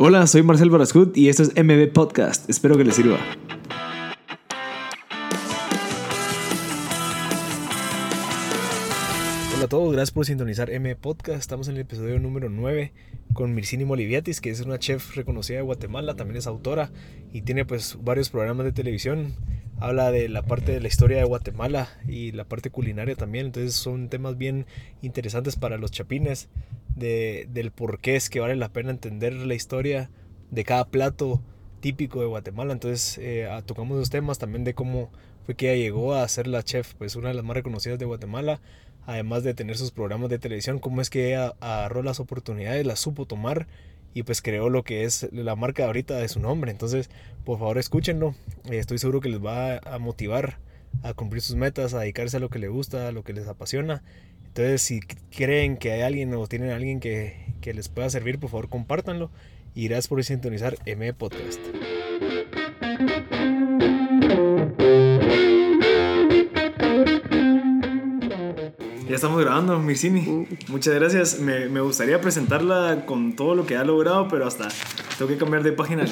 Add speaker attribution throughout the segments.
Speaker 1: Hola, soy Marcel Barascut y esto es MB Podcast. Espero que les sirva. Hola a todos, gracias por sintonizar M Podcast. Estamos en el episodio número 9 con Mircini Moliviatis, que es una chef reconocida de Guatemala, también es autora y tiene pues varios programas de televisión. Habla de la parte de la historia de Guatemala y la parte culinaria también, entonces son temas bien interesantes para los chapines de, del por qué es que vale la pena entender la historia de cada plato típico de Guatemala. Entonces eh, tocamos los temas también de cómo fue que ella llegó a ser la chef, pues una de las más reconocidas de Guatemala, además de tener sus programas de televisión, cómo es que ella agarró las oportunidades, las supo tomar y pues creó lo que es la marca ahorita de su nombre. Entonces, por favor, escúchenlo. Eh, estoy seguro que les va a motivar a cumplir sus metas, a dedicarse a lo que les gusta, a lo que les apasiona. Entonces, si creen que hay alguien o tienen alguien que, que les pueda servir, por favor, compártanlo. Y gracias por sintonizar M Podcast. Ya estamos grabando, Mircini. Muchas gracias. Me, me, gustaría presentarla con todo lo que ha logrado, pero hasta tengo que cambiar de página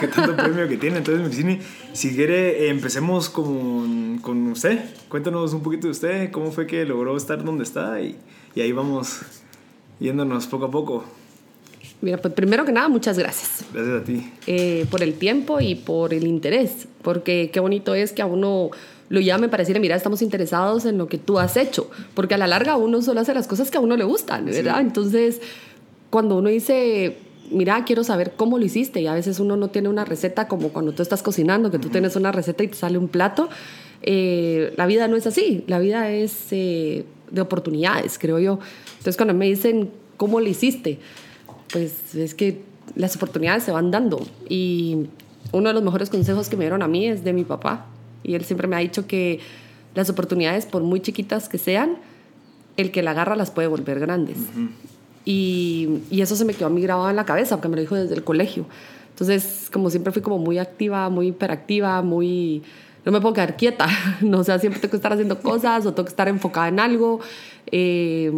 Speaker 1: que tanto premio que tiene. Entonces, Mircini, si quiere, empecemos con, con, usted. Cuéntanos un poquito de usted, cómo fue que logró estar donde está y, y ahí vamos yéndonos poco a poco.
Speaker 2: Mira, pues primero que nada, muchas gracias.
Speaker 1: Gracias a ti.
Speaker 2: Eh, por el tiempo y por el interés, porque qué bonito es que a uno lo llame para decirle, mira, estamos interesados en lo que tú has hecho, porque a la larga uno solo hace las cosas que a uno le gustan, ¿verdad? Entonces, cuando uno dice, mira, quiero saber cómo lo hiciste, y a veces uno no tiene una receta como cuando tú estás cocinando, que tú tienes una receta y te sale un plato, eh, la vida no es así, la vida es eh, de oportunidades, creo yo. Entonces, cuando me dicen, ¿cómo lo hiciste? Pues es que las oportunidades se van dando, y uno de los mejores consejos que me dieron a mí es de mi papá y él siempre me ha dicho que las oportunidades, por muy chiquitas que sean, el que la agarra las puede volver grandes. y, y, eso se me quedó a mí grabado en la cabeza, porque me lo dijo desde el colegio. Entonces, como siempre fui como muy activa, muy hiperactiva, muy... No me puedo quedar quieta, no, o sea, siempre tengo que estar haciendo cosas o tengo que estar enfocada en algo. Eh,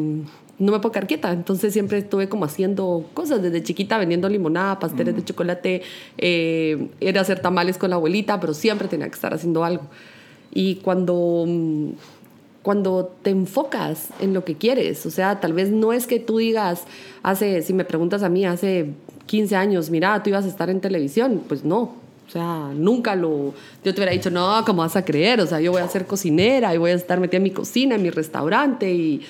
Speaker 2: no me puedo quedar quieta. Entonces siempre estuve como haciendo cosas desde chiquita, vendiendo limonada, pasteles de chocolate, eh, era hacer tamales con la abuelita, pero siempre tenía que estar haciendo algo. Y cuando, cuando te enfocas en lo que quieres, o sea, tal vez no es que tú digas, hace, si me preguntas a mí, hace 15 años, mira, tú ibas a estar en televisión, pues no, o sea, nunca lo. Yo te hubiera dicho, no, ¿cómo vas a creer? O sea, yo voy a ser cocinera y voy a estar metida en mi cocina, en mi restaurante y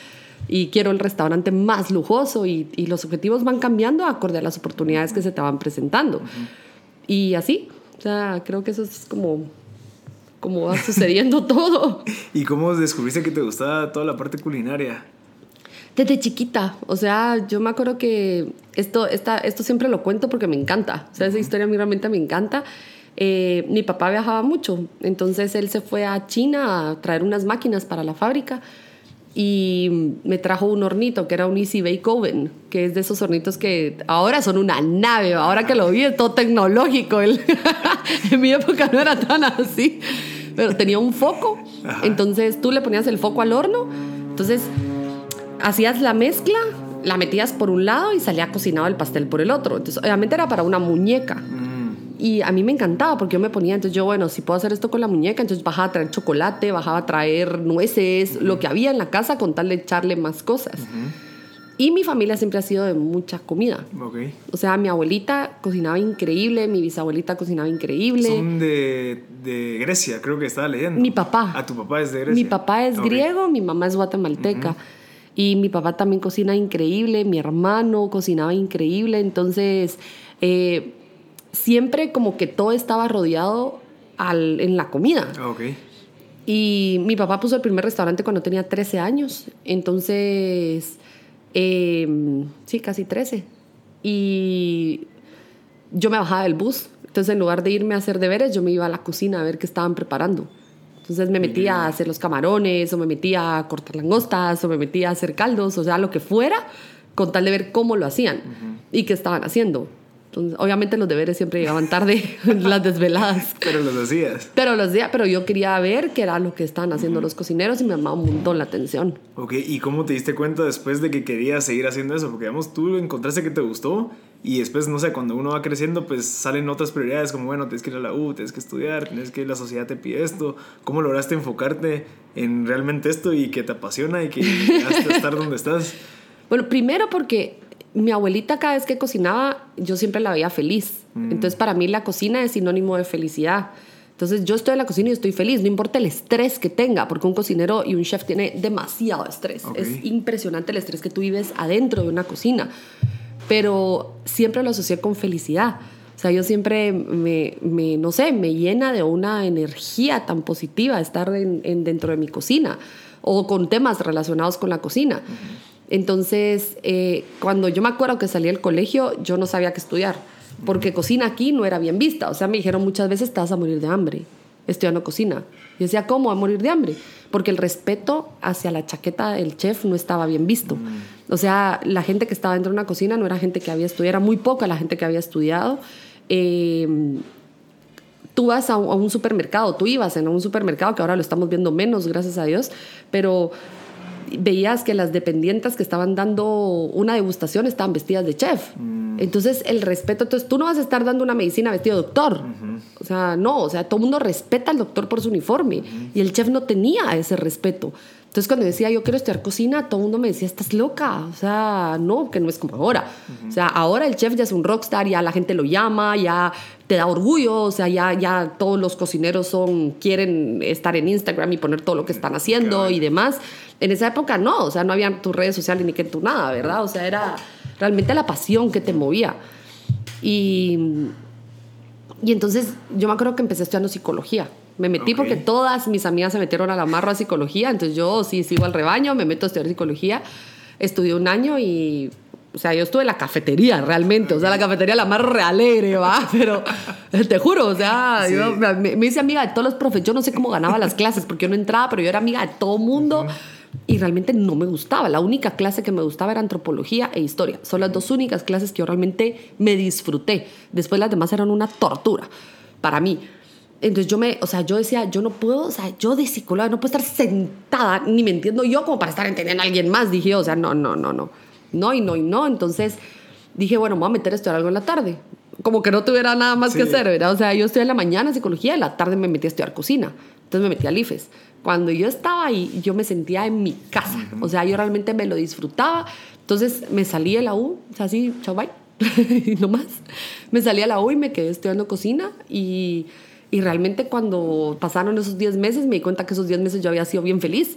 Speaker 2: y quiero el restaurante más lujoso y, y, los objetivos van cambiando acorde a las oportunidades que se te van presentando. Y así, o sea, creo que eso es como, como va sucediendo todo.
Speaker 1: ¿Y cómo descubriste que te gustaba toda la parte culinaria?
Speaker 2: Desde chiquita, o sea, yo me acuerdo que esto, esta, esto siempre lo cuento porque me encanta, o sea, esa historia a mí realmente me encanta. Eh, mi papá viajaba mucho, entonces él se fue a China a traer unas máquinas para la fábrica y me trajo un hornito que era un Easy Bake Oven, que es de esos hornitos que ahora son una nave, ahora que lo vi es todo tecnológico. en mi época no era tan así, pero tenía un foco, entonces tú le ponías el foco al horno, entonces hacías la mezcla, la metías por un lado y salía cocinado el pastel por el otro. Entonces obviamente era para una muñeca. Mm. Y a mí me encantaba porque yo me ponía, entonces yo, bueno, si puedo hacer esto con la muñeca, entonces bajaba a traer chocolate, bajaba a traer nueces, lo que había en la casa con tal de echarle más cosas. Y mi familia siempre ha sido de mucha comida.
Speaker 1: Okay.
Speaker 2: O sea, mi abuelita cocinaba increíble, mi bisabuelita cocinaba increíble.
Speaker 1: Son de, de Grecia, creo que estaba leyendo.
Speaker 2: Mi papá.
Speaker 1: Ah, tu papá es de Grecia.
Speaker 2: Mi papá es griego, mi mamá es guatemalteca. Y mi papá también cocina increíble, mi hermano cocinaba increíble. Entonces, eh, siempre como que todo estaba rodeado al, en la comida.
Speaker 1: Ah, okay.
Speaker 2: Y mi papá puso el primer restaurante cuando tenía 13 años, entonces, eh, sí, casi 13. Y yo me bajaba del bus, entonces en lugar de irme a hacer deberes, yo me iba a la cocina a ver qué estaban preparando. Entonces me metía a hacer los camarones, o me metía a cortar langostas, o me metía a hacer caldos, o sea, lo que fuera, con tal de ver cómo lo hacían y qué estaban haciendo obviamente los deberes siempre llegaban tarde, las desveladas.
Speaker 1: Pero los hacías.
Speaker 2: Pero los días, pero yo quería ver qué era lo que estaban haciendo los cocineros y me llamaba un montón la atención.
Speaker 1: Ok, ¿y cómo te diste cuenta después de que querías seguir haciendo eso? Porque, digamos, tú encontraste que te gustó Y después, no sé, cuando uno va creciendo, pues salen otras prioridades como, bueno, tienes que ir a la U, tienes que estudiar, tienes que la sociedad te pide esto. ¿Cómo lograste enfocarte en realmente esto y que te apasiona y que llegaste a estar donde estás?
Speaker 2: Bueno, primero porque mi abuelita cada vez que cocinaba, yo siempre la veía feliz. Mm. Entonces, para mí la cocina es sinónimo de felicidad. Entonces, yo estoy en la cocina y estoy feliz, no importa el estrés que tenga, porque un cocinero y un chef tiene demasiado estrés. Es impresionante el estrés que tú vives adentro de una cocina pero siempre lo asocié con felicidad. O sea, yo siempre me, me no sé, me llena de una energía tan positiva estar en, dentro de mi cocina o con temas relacionados con la cocina. Entonces, eh, cuando yo me acuerdo que salí del colegio, yo no sabía qué estudiar, porque cocina aquí no era bien vista. O sea, me dijeron muchas veces, te vas a morir de hambre estudiando cocina. Yo decía, ¿cómo? A morir de hambre. Porque el respeto hacia la chaqueta del chef no estaba bien visto. O sea, la gente que estaba dentro de una cocina no era gente que había estudiado, era muy poca la gente que había estudiado. Em, tú vas a un, supermercado, tú ibas en un supermercado, que ahora lo estamos viendo menos, gracias a Dios, pero veías que las dependientes que estaban dando una degustación estaban vestidas de chef. Mm. Entonces, el respeto, entonces tú no vas a estar dando una medicina vestido de doctor. O sea, no, o sea, todo el mundo respeta al doctor por su uniforme y el chef no tenía ese respeto. Entonces, cuando decía yo quiero estudiar cocina, todo el mundo me decía, estás loca. O sea, no, que no es como ahora. O sea, ahora el chef ya es un rockstar, ya la gente lo llama, ya te da orgullo, o sea, ya, ya todos los cocineros son, quieren estar en Instagram y poner todo lo que están haciendo y demás. En esa época no, o sea, no había tus redes sociales ni que tú nada, ¿verdad? O sea, era realmente la pasión que te movía. Y, y entonces yo me acuerdo que empecé estudiando psicología. Me metí porque todas mis amigas se metieron a la marra a psicología, entonces yo sí sigo al rebaño, me meto a estudiar psicología. Estudié un año y o sea, yo estuve en la cafetería realmente, o sea, la cafetería la más realegre, va, pero te juro, o sea, yo, me, hice amiga de todos los profes, yo no sé cómo ganaba las clases porque yo no entraba, pero yo era amiga de todo mundo y realmente no me gustaba. La única clase que me gustaba era antropología e historia. Son las dos únicas clases que yo realmente me disfruté. Después las demás eran una tortura para mí. Entonces yo me, o sea, yo decía, yo no puedo, o sea, yo de psicóloga no puedo estar sentada, ni me entiendo yo como para estar entendiendo a alguien más. Dije, o sea, no, no, no, no. No y no y no. Entonces dije, bueno, me voy a meter a estudiar algo en la tarde. Como que no tuviera nada más que hacer, ¿verdad? O sea, yo estudié en la mañana psicología, en la tarde me metí a estudiar cocina. Entonces me metí al IFES. Cuando yo estaba ahí, yo me sentía en mi casa. O sea, yo realmente me lo disfrutaba. Entonces me salí de la U, o sea, así, chao, bye. y no más. Me salí a la U y me quedé estudiando cocina y y realmente cuando pasaron esos 10 meses me di cuenta que esos 10 meses yo había sido bien feliz.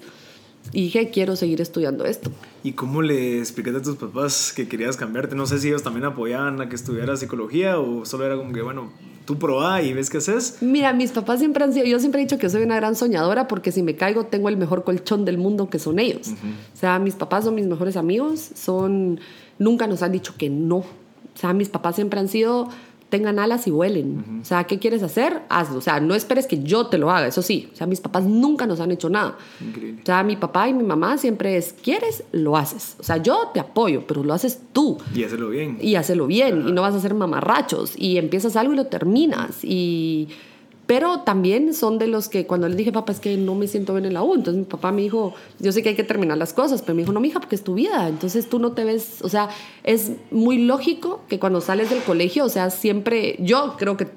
Speaker 2: Y dije, quiero seguir estudiando esto.
Speaker 1: ¿Y cómo le explicaste a tus papás que querías cambiarte? No sé si ellos también apoyaban a que estudiaras psicología o solo era como que, bueno, tú probá y ves qué haces.
Speaker 2: Mira, mis papás siempre han sido, yo siempre he dicho que soy una gran soñadora porque si me caigo tengo el mejor colchón del mundo que son ellos. O sea, mis papás son mis mejores amigos, son, nunca nos han dicho que no. O sea, mis papás siempre han sido tengan alas y vuelen. O sea, ¿qué quieres hacer? Hazlo. O sea, no esperes que yo te lo haga, eso sí. O sea, mis papás nunca nos han hecho nada. Increíble. O sea, mi papá y mi mamá siempre es, ¿quieres? Lo haces. O sea, yo te apoyo, pero lo haces tú.
Speaker 1: Y hazlo bien.
Speaker 2: Y hazlo bien. Y no vas a ser mamarrachos. Y empiezas algo y lo terminas. Y pero también son de los que cuando les dije, papá, es que no me siento bien en la U, entonces mi papá me dijo, yo sé que hay que terminar las cosas, pero me dijo, no, mija, porque es tu vida, entonces tú no te ves, o sea, es muy lógico que cuando sales del colegio, o sea, siempre, yo creo que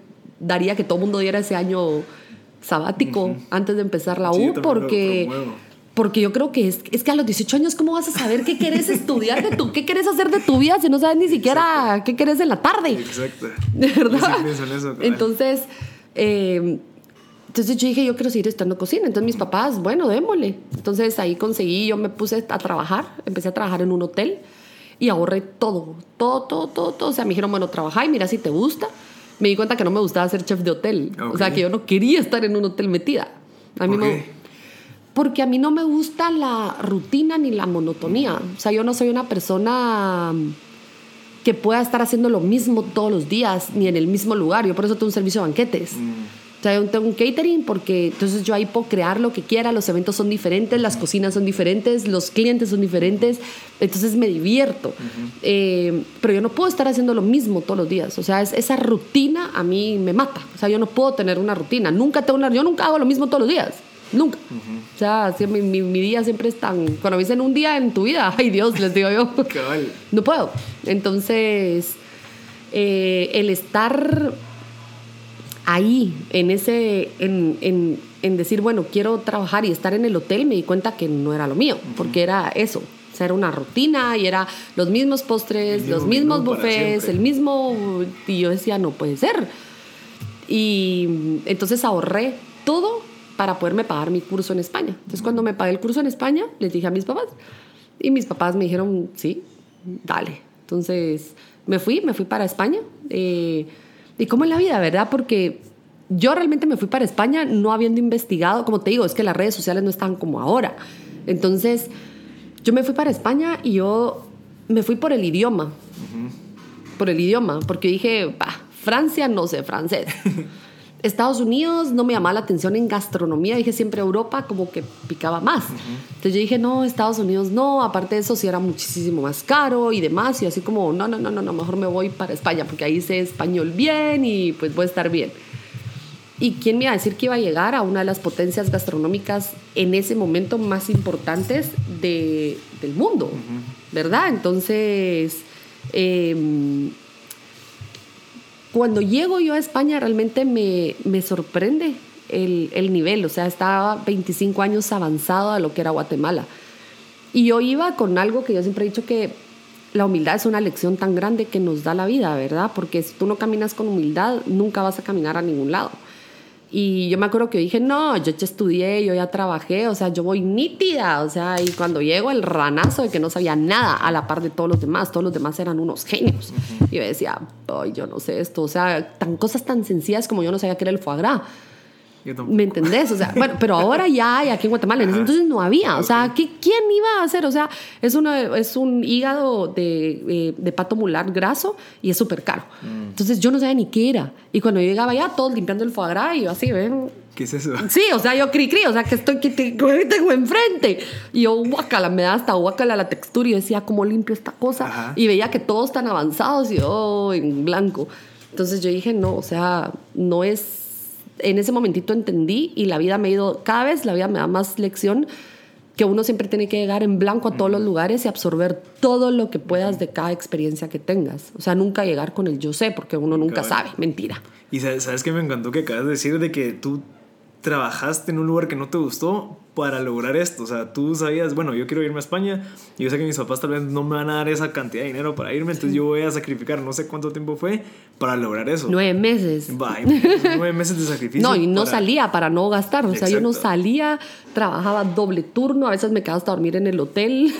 Speaker 2: daría que todo mundo diera ese año sabático antes de empezar la U, porque... porque yo creo que es, es, que a los 18 años, ¿cómo vas a saber qué quieres estudiar de tu, qué quieres hacer de tu vida si no sabes ni siquiera qué quieres en la tarde?
Speaker 1: Exacto.
Speaker 2: ¿De verdad? Entonces, eh, entonces yo dije, yo quiero seguir estando cocina. Entonces mis papás, bueno, démosle. Entonces ahí conseguí, yo me puse a trabajar, empecé a trabajar en un hotel y ahorré todo, todo, todo, todo, todo. O sea, me dijeron, bueno, trabaja y mira si te gusta. Me di cuenta que no me gustaba ser chef de hotel. O sea, que yo no quería estar en un hotel metida. A mí porque a mí no me gusta la rutina ni la monotonía. O sea, yo no soy una persona que pueda estar haciendo lo mismo todos los días ni en el mismo lugar. Yo por eso tengo un servicio de banquetes. Mm. O sea, yo tengo un catering porque entonces yo ahí puedo crear lo que quiera, los eventos son diferentes, las cocinas son diferentes, los clientes son diferentes, entonces me divierto. Eh, pero yo no puedo estar haciendo lo mismo todos los días. O sea, esa rutina a mí me mata. O sea, yo no puedo tener una rutina. Nunca tengo una, yo nunca hago lo mismo todos los días. Nunca. O sea, mi, mi, día siempre es tan... Cuando me dicen un día en tu vida, ay Dios, les digo yo. No puedo. Entonces, eh, el estar ahí, en ese, en, en, en, decir, bueno, quiero trabajar y estar en el hotel, me di cuenta que no era lo mío, porque era eso. O sea, era una rutina y era los mismos postres, los mismos buffets, el mismo... Y yo decía, no puede ser. Y entonces ahorré todo para poderme pagar mi curso en España. Entonces cuando me pagué el curso en España, les dije a mis papás. Y mis papás me dijeron, sí, dale. Entonces me fui, me fui para España. Eh, y como en la vida, ¿verdad? Porque yo realmente me fui para España no habiendo investigado, como te digo, es que las redes sociales no están como ahora. Entonces, yo me fui para España y yo me fui por el idioma. Por el idioma, porque dije, bah, Francia no sé francés. Estados Unidos no me llamaba la atención en gastronomía, dije siempre Europa como que picaba más. Entonces yo dije, no, Estados Unidos no, aparte de eso sí era muchísimo más caro y demás, y así como, no, no, no, no, no, mejor me voy para España porque ahí sé español bien y pues voy a estar bien. ¿Y quién me iba a decir que iba a llegar a una de las potencias gastronómicas en ese momento más importantes de, del mundo? ¿Verdad? Entonces, eh, cuando llego yo a España realmente me, me sorprende el, el, nivel, o sea, estaba 25 años avanzado a lo que era Guatemala. Y yo iba con algo que yo siempre he dicho que la humildad es una lección tan grande que nos da la vida, ¿verdad? Porque si tú no caminas con humildad, nunca vas a caminar a ningún lado. Y yo me acuerdo que dije, no, yo ya estudié, yo ya trabajé, o sea, yo voy nítida, o sea, y cuando llego el ranazo de que no sabía nada a la par de todos los demás, todos los demás eran unos genios. Y yo decía, ay, yo no sé esto, o sea, tan cosas tan sencillas como yo no sabía que era el foie gras. ¿Me entendés? O sea, bueno, pero ahora ya hay aquí en Guatemala, en ese entonces no había. O sea, ¿qué, ¿quién iba a hacer? O sea, es, una, es un hígado de, eh, de pato mular graso y es súper caro. Mm. Entonces yo no sabía ni qué era. Y cuando yo llegaba ya, todos limpiando el foie gras y yo así, ¿ven?
Speaker 1: ¿Qué es eso?
Speaker 2: Sí, o sea, yo cri cri, o sea, que estoy que tengo, enfrente. Y yo, guácala, me da hasta guácala la textura y yo decía, ¿cómo limpio esta cosa? Ajá. Y veía que todos están avanzados y yo oh, en blanco. Entonces yo dije, no, o sea, no es en ese momentito entendí y la vida me ha ido, cada vez la vida me da más lección que uno siempre tiene que llegar en blanco a todos los lugares y absorber todo lo que puedas de cada experiencia que tengas. O sea, nunca llegar con el yo sé, porque uno nunca sabe, mentira.
Speaker 1: Y sabes que me encantó que acabas de decir de que tú trabajaste en un lugar que no te gustó para lograr esto. O sea, tú sabías, bueno, yo quiero irme a España, y yo sé que mis papás tal vez no me van a dar esa cantidad de dinero para irme, entonces yo voy a sacrificar no sé cuánto tiempo fue para lograr eso.
Speaker 2: Nueve meses.
Speaker 1: nueve meses de sacrificio.
Speaker 2: No, y no salía para no gastar. O sea, yo no salía, trabajaba doble turno, a veces me quedaba hasta dormir en el hotel.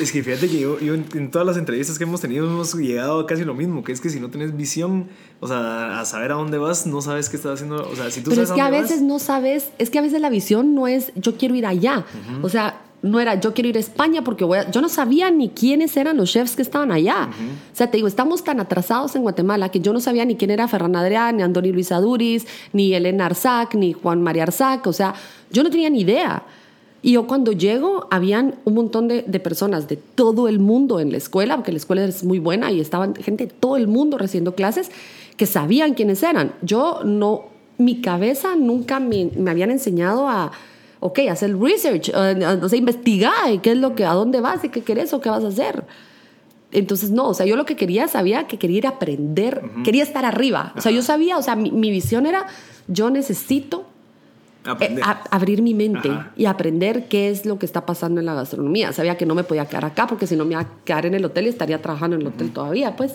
Speaker 1: Es que, fíjate que yo, yo en, todas las entrevistas que hemos tenido hemos llegado a casi lo mismo, que es que si no tienes visión, o sea, a saber a dónde vas, no sabes qué estás haciendo. O sea, si tú
Speaker 2: Pero
Speaker 1: sabes
Speaker 2: es que
Speaker 1: a,
Speaker 2: a veces no sabes, es que a veces la visión no es yo quiero ir allá. Uh -huh. O sea, no era yo quiero ir a España porque voy a, yo no sabía ni quiénes eran los chefs que estaban allá. Uh -huh. O sea, te digo, estamos tan atrasados en Guatemala que yo no sabía ni quién era Ferran Adrián, ni Andoni Luis Aduris, ni Elena Arzac, ni Juan María Arzac. O sea, yo no tenía ni idea. Y yo cuando llego, habían un montón de, de, personas de todo el mundo en la escuela, porque la escuela es muy buena y estaban gente de todo el mundo recibiendo clases que sabían quiénes eran. Yo no, mi cabeza nunca me, me habían enseñado a, ok, hacer research, uh, o sea, investigar qué es lo que, a dónde vas y qué querés o qué vas a hacer. Entonces, no, o sea, yo lo que quería, sabía que quería ir a aprender, uh -huh. quería estar arriba. O sea, yo sabía, o sea, mi, mi visión era, yo necesito eh, a, abrir mi mente Ajá. y aprender qué es lo que está pasando en la gastronomía. Sabía que no me podía quedar acá porque si no me iba a quedar en el hotel y estaría trabajando en el hotel uh -huh. todavía, pues.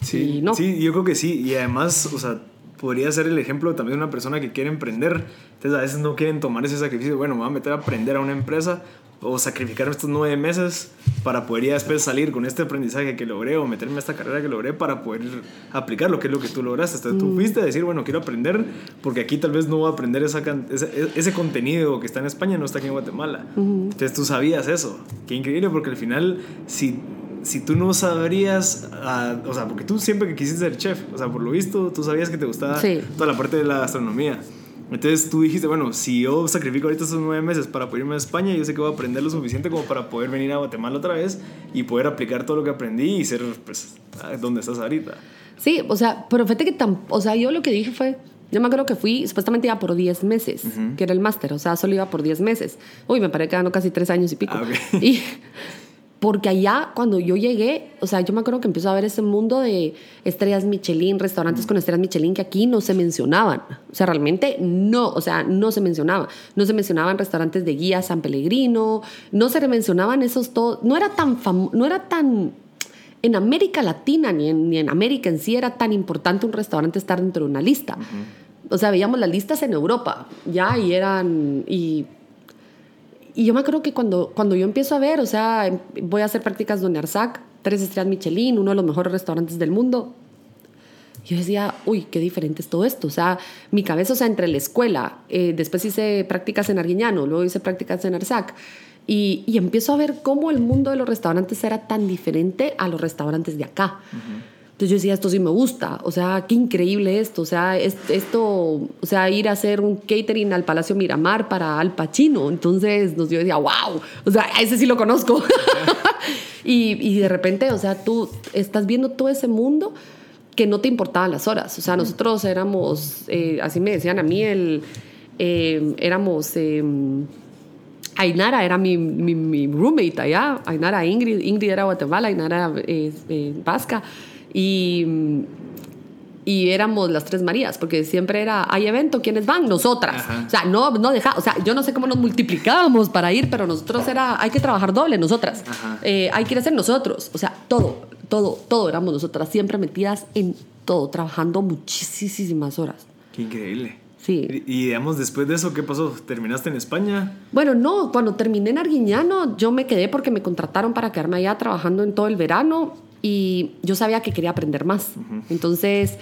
Speaker 1: Sí,
Speaker 2: y no.
Speaker 1: sí, yo creo que sí. Y además, o sea, podría ser el ejemplo también de una persona que quiere emprender. Entonces a veces no quieren tomar ese sacrificio. Bueno, me voy a meter a aprender a una empresa o sacrificar estos nueve meses para poder ya después salir con este aprendizaje que logré o meterme a esta carrera que logré para poder aplicar lo que es lo que tú lograste. Entonces tú fuiste a decir, bueno, quiero aprender porque aquí tal vez no voy a aprender esa, ese, ese contenido que está en España, no está aquí en Guatemala. Entonces tú sabías eso. Qué increíble porque al final, si si tú no sabrías, uh, o sea, porque tú siempre que quisiste ser chef, o sea, por lo visto, tú sabías que te gustaba sí. toda la parte de la gastronomía. Entonces tú dijiste, bueno, si yo sacrifico ahorita esos nueve meses para poder irme a España, yo sé que voy a aprender lo suficiente como para poder venir a Guatemala otra vez y poder aplicar todo lo que aprendí y ser, pues, donde estás ahorita.
Speaker 2: Sí, o sea, pero fíjate que, tan, o sea, yo lo que dije fue, yo me acuerdo que fui, supuestamente iba por 10 meses, uh -huh. que era el máster, o sea, solo iba por 10 meses. Uy, me paré quedando casi 3 años y pico. Ah, okay. Y porque allá, cuando yo llegué, o sea, yo me acuerdo que empezó a ver ese mundo de estrellas Michelin, restaurantes con estrellas Michelin que aquí no se mencionaban. O sea, realmente no, o sea, no se mencionaba. No se mencionaban restaurantes de guía San Pellegrino, no se mencionaban esos todos, no era tan famoso, no era tan en América Latina ni en, ni en América en sí era tan importante un restaurante estar dentro de una lista. O sea, veíamos las listas en Europa, ya, y eran, y y yo me acuerdo que cuando, cuando yo empiezo a ver, o sea, voy a hacer prácticas donde Arzac, tres estrellas Michelin, uno de los mejores restaurantes del mundo. Yo decía, uy, qué diferente es todo esto. O sea, mi cabeza, o sea, entre la escuela, eh, después hice prácticas en Arguiñano, luego hice prácticas en Arzac, y, y, empiezo a ver cómo el mundo de los restaurantes era tan diferente a los restaurantes de acá. Entonces yo decía, esto sí me gusta, o sea, qué increíble esto, o sea, esto, o sea, ir a hacer un catering al Palacio Miramar para Al Pacino. Entonces yo decía, wow, o sea, ese sí lo conozco. y, y, de repente, o sea, tú estás viendo todo ese mundo que no te importaban las horas. O sea, nosotros éramos, eh, así me decían a mí, el, eh, éramos... Eh, Ainara era mi, mi, mi, roommate allá, Ainara Ingrid, Ingrid era Guatemala, Ainara eh, Vasca. Y, y éramos las tres Marías, porque siempre era, hay evento, ¿quiénes van? Nosotras. O sea, no, no deja, o sea, yo no sé cómo nos multiplicábamos para ir, pero nosotros era, hay que trabajar doble, nosotras. Eh, hay que ir a ser nosotros. O sea, todo, todo, todo éramos nosotras, siempre metidas en todo, trabajando muchísimas horas.
Speaker 1: Qué increíble.
Speaker 2: Sí.
Speaker 1: Y, digamos, después de eso, ¿qué pasó? ¿Terminaste en España?
Speaker 2: Bueno, no, cuando terminé en Arguiñano, yo me quedé porque me contrataron para quedarme allá trabajando en todo el verano y yo sabía que quería aprender más. Entonces,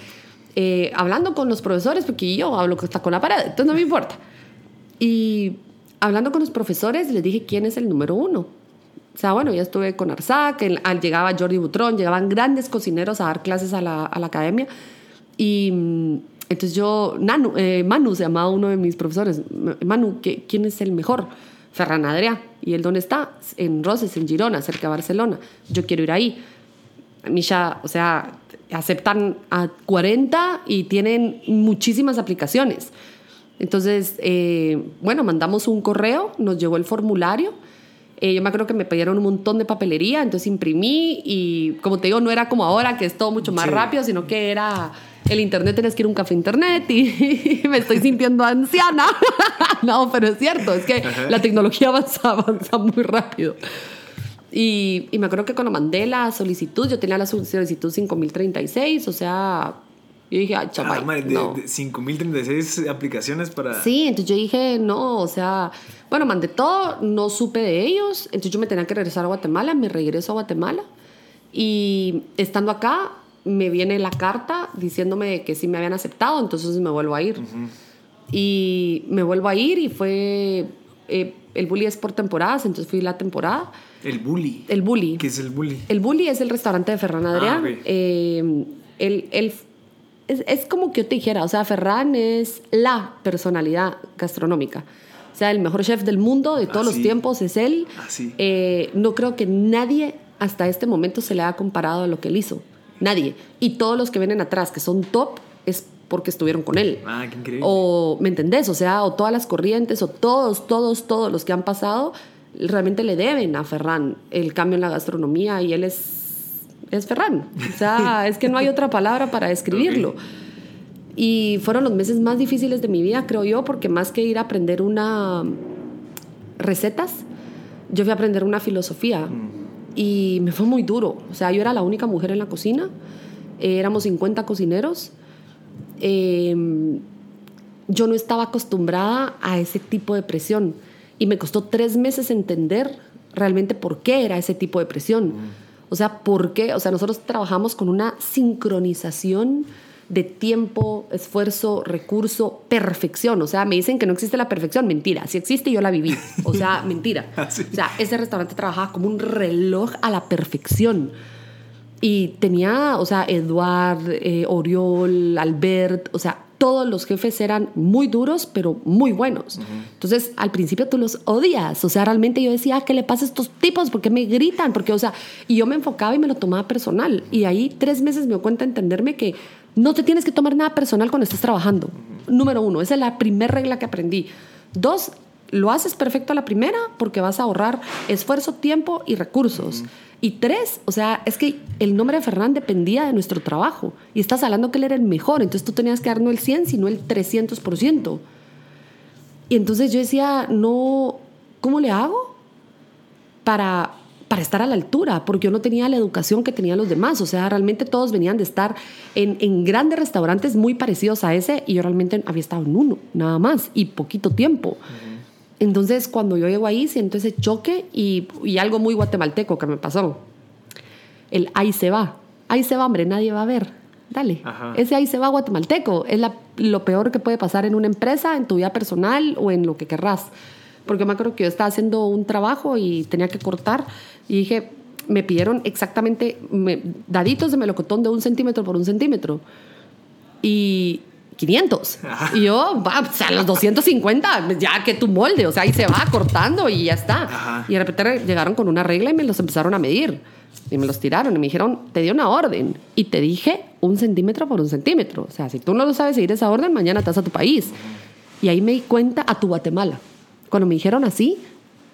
Speaker 2: eh, hablando con los profesores, porque yo hablo está con la pared, entonces no me importa. Y hablando con los profesores, les dije quién es el número uno. O sea, bueno, ya estuve con Arzac, al, llegaba Jordi Butrón, llegaban grandes cocineros a dar clases a la, a la academia. Y mm, entonces yo, Nanu, eh, Manu se llamaba uno de mis profesores. Manu, ¿quién es el mejor? Ferran Adrià. ¿Y él dónde está? En Roses, en Girona, cerca de Barcelona. Yo quiero ir ahí. Misha, o sea, aceptan a 40 y tienen muchísimas aplicaciones. Entonces, eh, bueno, mandamos un correo, nos llegó el formulario. Eh, yo me acuerdo que me pidieron un montón de papelería, entonces imprimí y como te digo, no era como ahora que es todo mucho más rápido, sino que era el internet, tenías que ir a un café internet y, me estoy sintiendo anciana. no, pero es cierto, es que la tecnología avanza, avanza muy rápido. Y, y, me acuerdo que cuando mandé la solicitud, yo tenía la solicitud 5036, o sea, yo dije, ay, chaval. Ah,
Speaker 1: no. 5036 aplicaciones para.
Speaker 2: Sí, entonces yo dije, no, o sea, bueno, mandé todo, no supe de ellos, entonces yo me tenía que regresar a Guatemala, me regreso a Guatemala y estando acá me viene la carta diciéndome que sí me habían aceptado, entonces me vuelvo a ir. Y me vuelvo a ir y fue. Eh, el bully es por temporadas, entonces fui la temporada.
Speaker 1: El bully.
Speaker 2: El bully.
Speaker 1: ¿Qué es el bully?
Speaker 2: El bully es el restaurante de Ferran Adrián. Ah, eh, el, es, como que yo te dijera, o sea, Ferran es la personalidad gastronómica. O sea, el mejor chef del mundo de todos ah, los tiempos es él.
Speaker 1: Ah,
Speaker 2: eh, no creo que nadie hasta este momento se le haya comparado a lo que él hizo. Nadie. Y todos los que vienen atrás, que son top, es porque estuvieron con él.
Speaker 1: Ah, qué increíble.
Speaker 2: O, ¿me entendés? O sea, o todas las corrientes, o todos, todos, todos los que han pasado, realmente le deben a Ferran el cambio en la gastronomía y él es, es Ferran. O sea, es que no hay otra palabra para describirlo. Y fueron los meses más difíciles de mi vida, creo yo, porque más que ir a aprender una recetas, yo fui a aprender una filosofía. Mm. Y me fue muy duro. O sea, yo era la única mujer en la cocina. Eh, éramos 50 cocineros. Em, yo no estaba acostumbrada a ese tipo de presión y me costó tres meses entender realmente por qué era ese tipo de presión. O sea, por qué, o sea, nosotros trabajamos con una sincronización de tiempo, esfuerzo, recurso, perfección. O sea, me dicen que no existe la perfección. Mentira. Si existe, yo la viví. O sea, mentira. Ah, o sea, ese restaurante trabajaba como un reloj a la perfección. Y tenía, o sea, Eduard, eh, Oriol, Albert, o sea, todos los jefes eran muy duros, pero muy buenos. Entonces, al principio tú los odias. O sea, realmente yo decía, ¿qué le pasa a estos tipos? ¿Por qué me gritan? Porque, o sea, y yo me enfocaba y me lo tomaba personal. Y ahí tres meses me dio cuenta de entenderme que no te tienes que tomar nada personal cuando estés trabajando. Número uno, esa es la primera regla que aprendí. Dos, lo haces perfecto a la primera porque vas a ahorrar esfuerzo, tiempo y recursos. Y tres, o sea, es que el nombre de Fernán dependía de nuestro trabajo. Y estás hablando que él era el mejor, entonces tú tenías que dar no el 100, sino el 300%. Y entonces yo decía, no, ¿cómo le hago para, para estar a la altura? Porque yo no tenía la educación que tenían los demás. O sea, realmente todos venían de estar en, en grandes restaurantes muy parecidos a ese y yo realmente había estado en uno, nada más, y poquito tiempo. Entonces, cuando yo llego ahí, siento ese choque y, y, algo muy guatemalteco que me pasó. El ahí se va. Ahí se va, hombre, nadie va a ver. Dale. Ajá. Ese ahí se va guatemalteco. Es la, lo peor que puede pasar en una empresa, en tu vida personal o en lo que querrás. Porque me acuerdo que yo estaba haciendo un trabajo y tenía que cortar y dije, me pidieron exactamente me, daditos de melocotón de un centímetro por un centímetro. Y, 500. Ajá. Y yo, va, o sea, los 250, ya que tu molde, o sea, ahí se va cortando y ya está. Ajá. Y de repente llegaron con una regla y me los empezaron a medir. Y me los tiraron y me dijeron, te di una orden y te dije un centímetro por un centímetro. O sea, si tú no lo sabes seguir esa orden, mañana te vas a tu país. Y ahí me di cuenta a tu Guatemala. Cuando me dijeron así,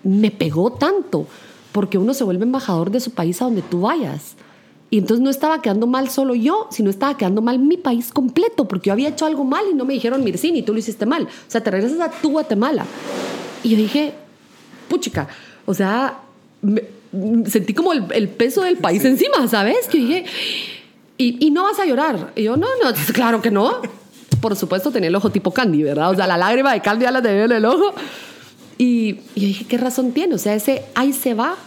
Speaker 2: me pegó tanto, porque uno se vuelve embajador de su país a donde tú vayas. Y entonces no estaba quedando mal solo yo, sino estaba quedando mal mi país completo, porque yo había hecho algo mal y no me dijeron, Mircini, tú lo hiciste mal. O sea, te regresas a tu Guatemala. Y yo dije, puchica, o sea, me, sentí como el, el, peso del país sí. encima, ¿sabes? Que dije, y, y, no vas a llorar. Y yo, no, no, claro que no. Por supuesto, tenía el ojo tipo Candy, ¿verdad? O sea, la lágrima de Candy ya la tenía en el ojo. Y, y yo dije, ¿qué razón tiene? O sea, ese ahí se va,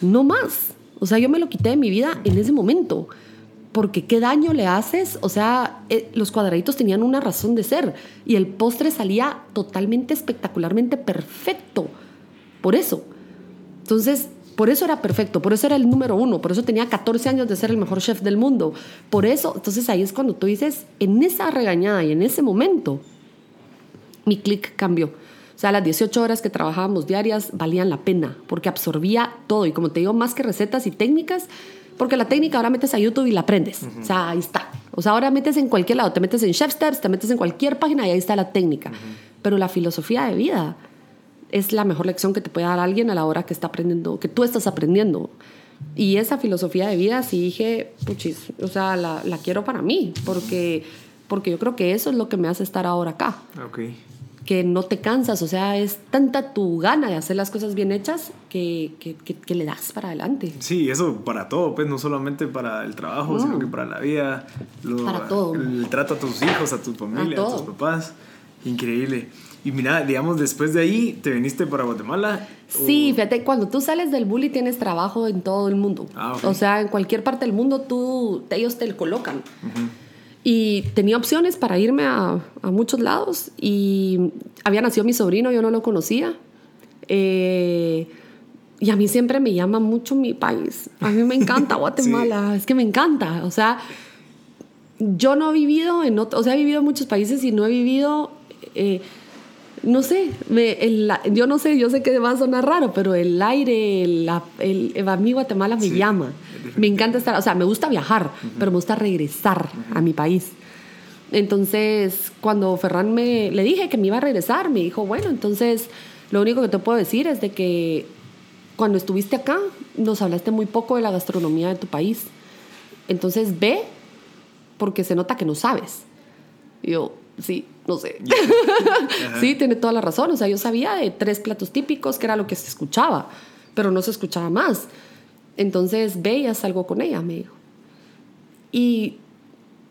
Speaker 2: no más. O sea, yo me lo quité de mi vida en ese momento. Porque qué daño le haces. O sea, eh, los cuadraditos tenían una razón de ser. Y el postre salía totalmente espectacularmente perfecto. Por eso. Entonces, por eso era perfecto. Por eso era el número uno. Por eso tenía 14 años de ser el mejor chef del mundo. Por eso, entonces ahí es cuando tú dices, en esa regañada y en ese momento, mi clic cambió. O sea, las 18 horas que trabajábamos diarias valían la pena porque absorbía todo. Y como te digo, más que recetas y técnicas, porque la técnica ahora metes a YouTube y la aprendes. Uh -huh. O sea, ahí está. O sea, ahora metes en cualquier lado, te metes en Chefsters, te metes en cualquier página y ahí está la técnica. Uh -huh. Pero la filosofía de vida es la mejor lección que te puede dar alguien a la hora que está aprendiendo, que tú estás aprendiendo. Y esa filosofía de vida sí dije, puchis, o sea, la, la quiero para mí, porque, porque yo creo que eso es lo que me hace estar ahora acá.
Speaker 1: Okay
Speaker 2: que no te cansas, o sea, es tanta tu gana de hacer las cosas bien hechas que, que, que, que le das para adelante.
Speaker 1: Sí, eso para todo, pues no solamente para el trabajo, no. sino que para la vida,
Speaker 2: lo, para todo.
Speaker 1: El, trato a tus hijos, a tu familia, a, a tus papás. Increíble. Y mira, digamos, después de ahí, ¿te viniste para Guatemala?
Speaker 2: Sí, fíjate, cuando tú sales del bully tienes trabajo en todo el mundo.
Speaker 1: Ah, okay.
Speaker 2: O sea, en cualquier parte del mundo tú, ellos te colocan. Uh -huh. Y tenía opciones para irme a, a, muchos lados y había nacido mi sobrino, yo no lo conocía. Eh, y a mí siempre me llama mucho mi país. A mí me encanta Guatemala, sí. es que me encanta. O sea, yo no he vivido en otro, o sea, he vivido en muchos países y no he vivido, eh, no sé, me, el, yo no sé, yo sé que va a sonar raro, pero el aire, el, a mí Guatemala me sí. llama me encanta estar, o sea, me gusta viajar, uh -huh. pero me gusta regresar uh -huh. a mi país. Entonces, cuando Ferran me le dije que me iba a regresar, me dijo, bueno, entonces lo único que te puedo decir es de que cuando estuviste acá nos hablaste muy poco de la gastronomía de tu país. Entonces, ve porque se nota que no sabes. Y yo, sí, no sé. Yeah. Uh -huh. sí, tiene toda la razón. O sea, yo sabía de tres platos típicos, que era lo que se escuchaba, pero no se escuchaba más. Entonces ve y haz algo con ella, me dijo. Y,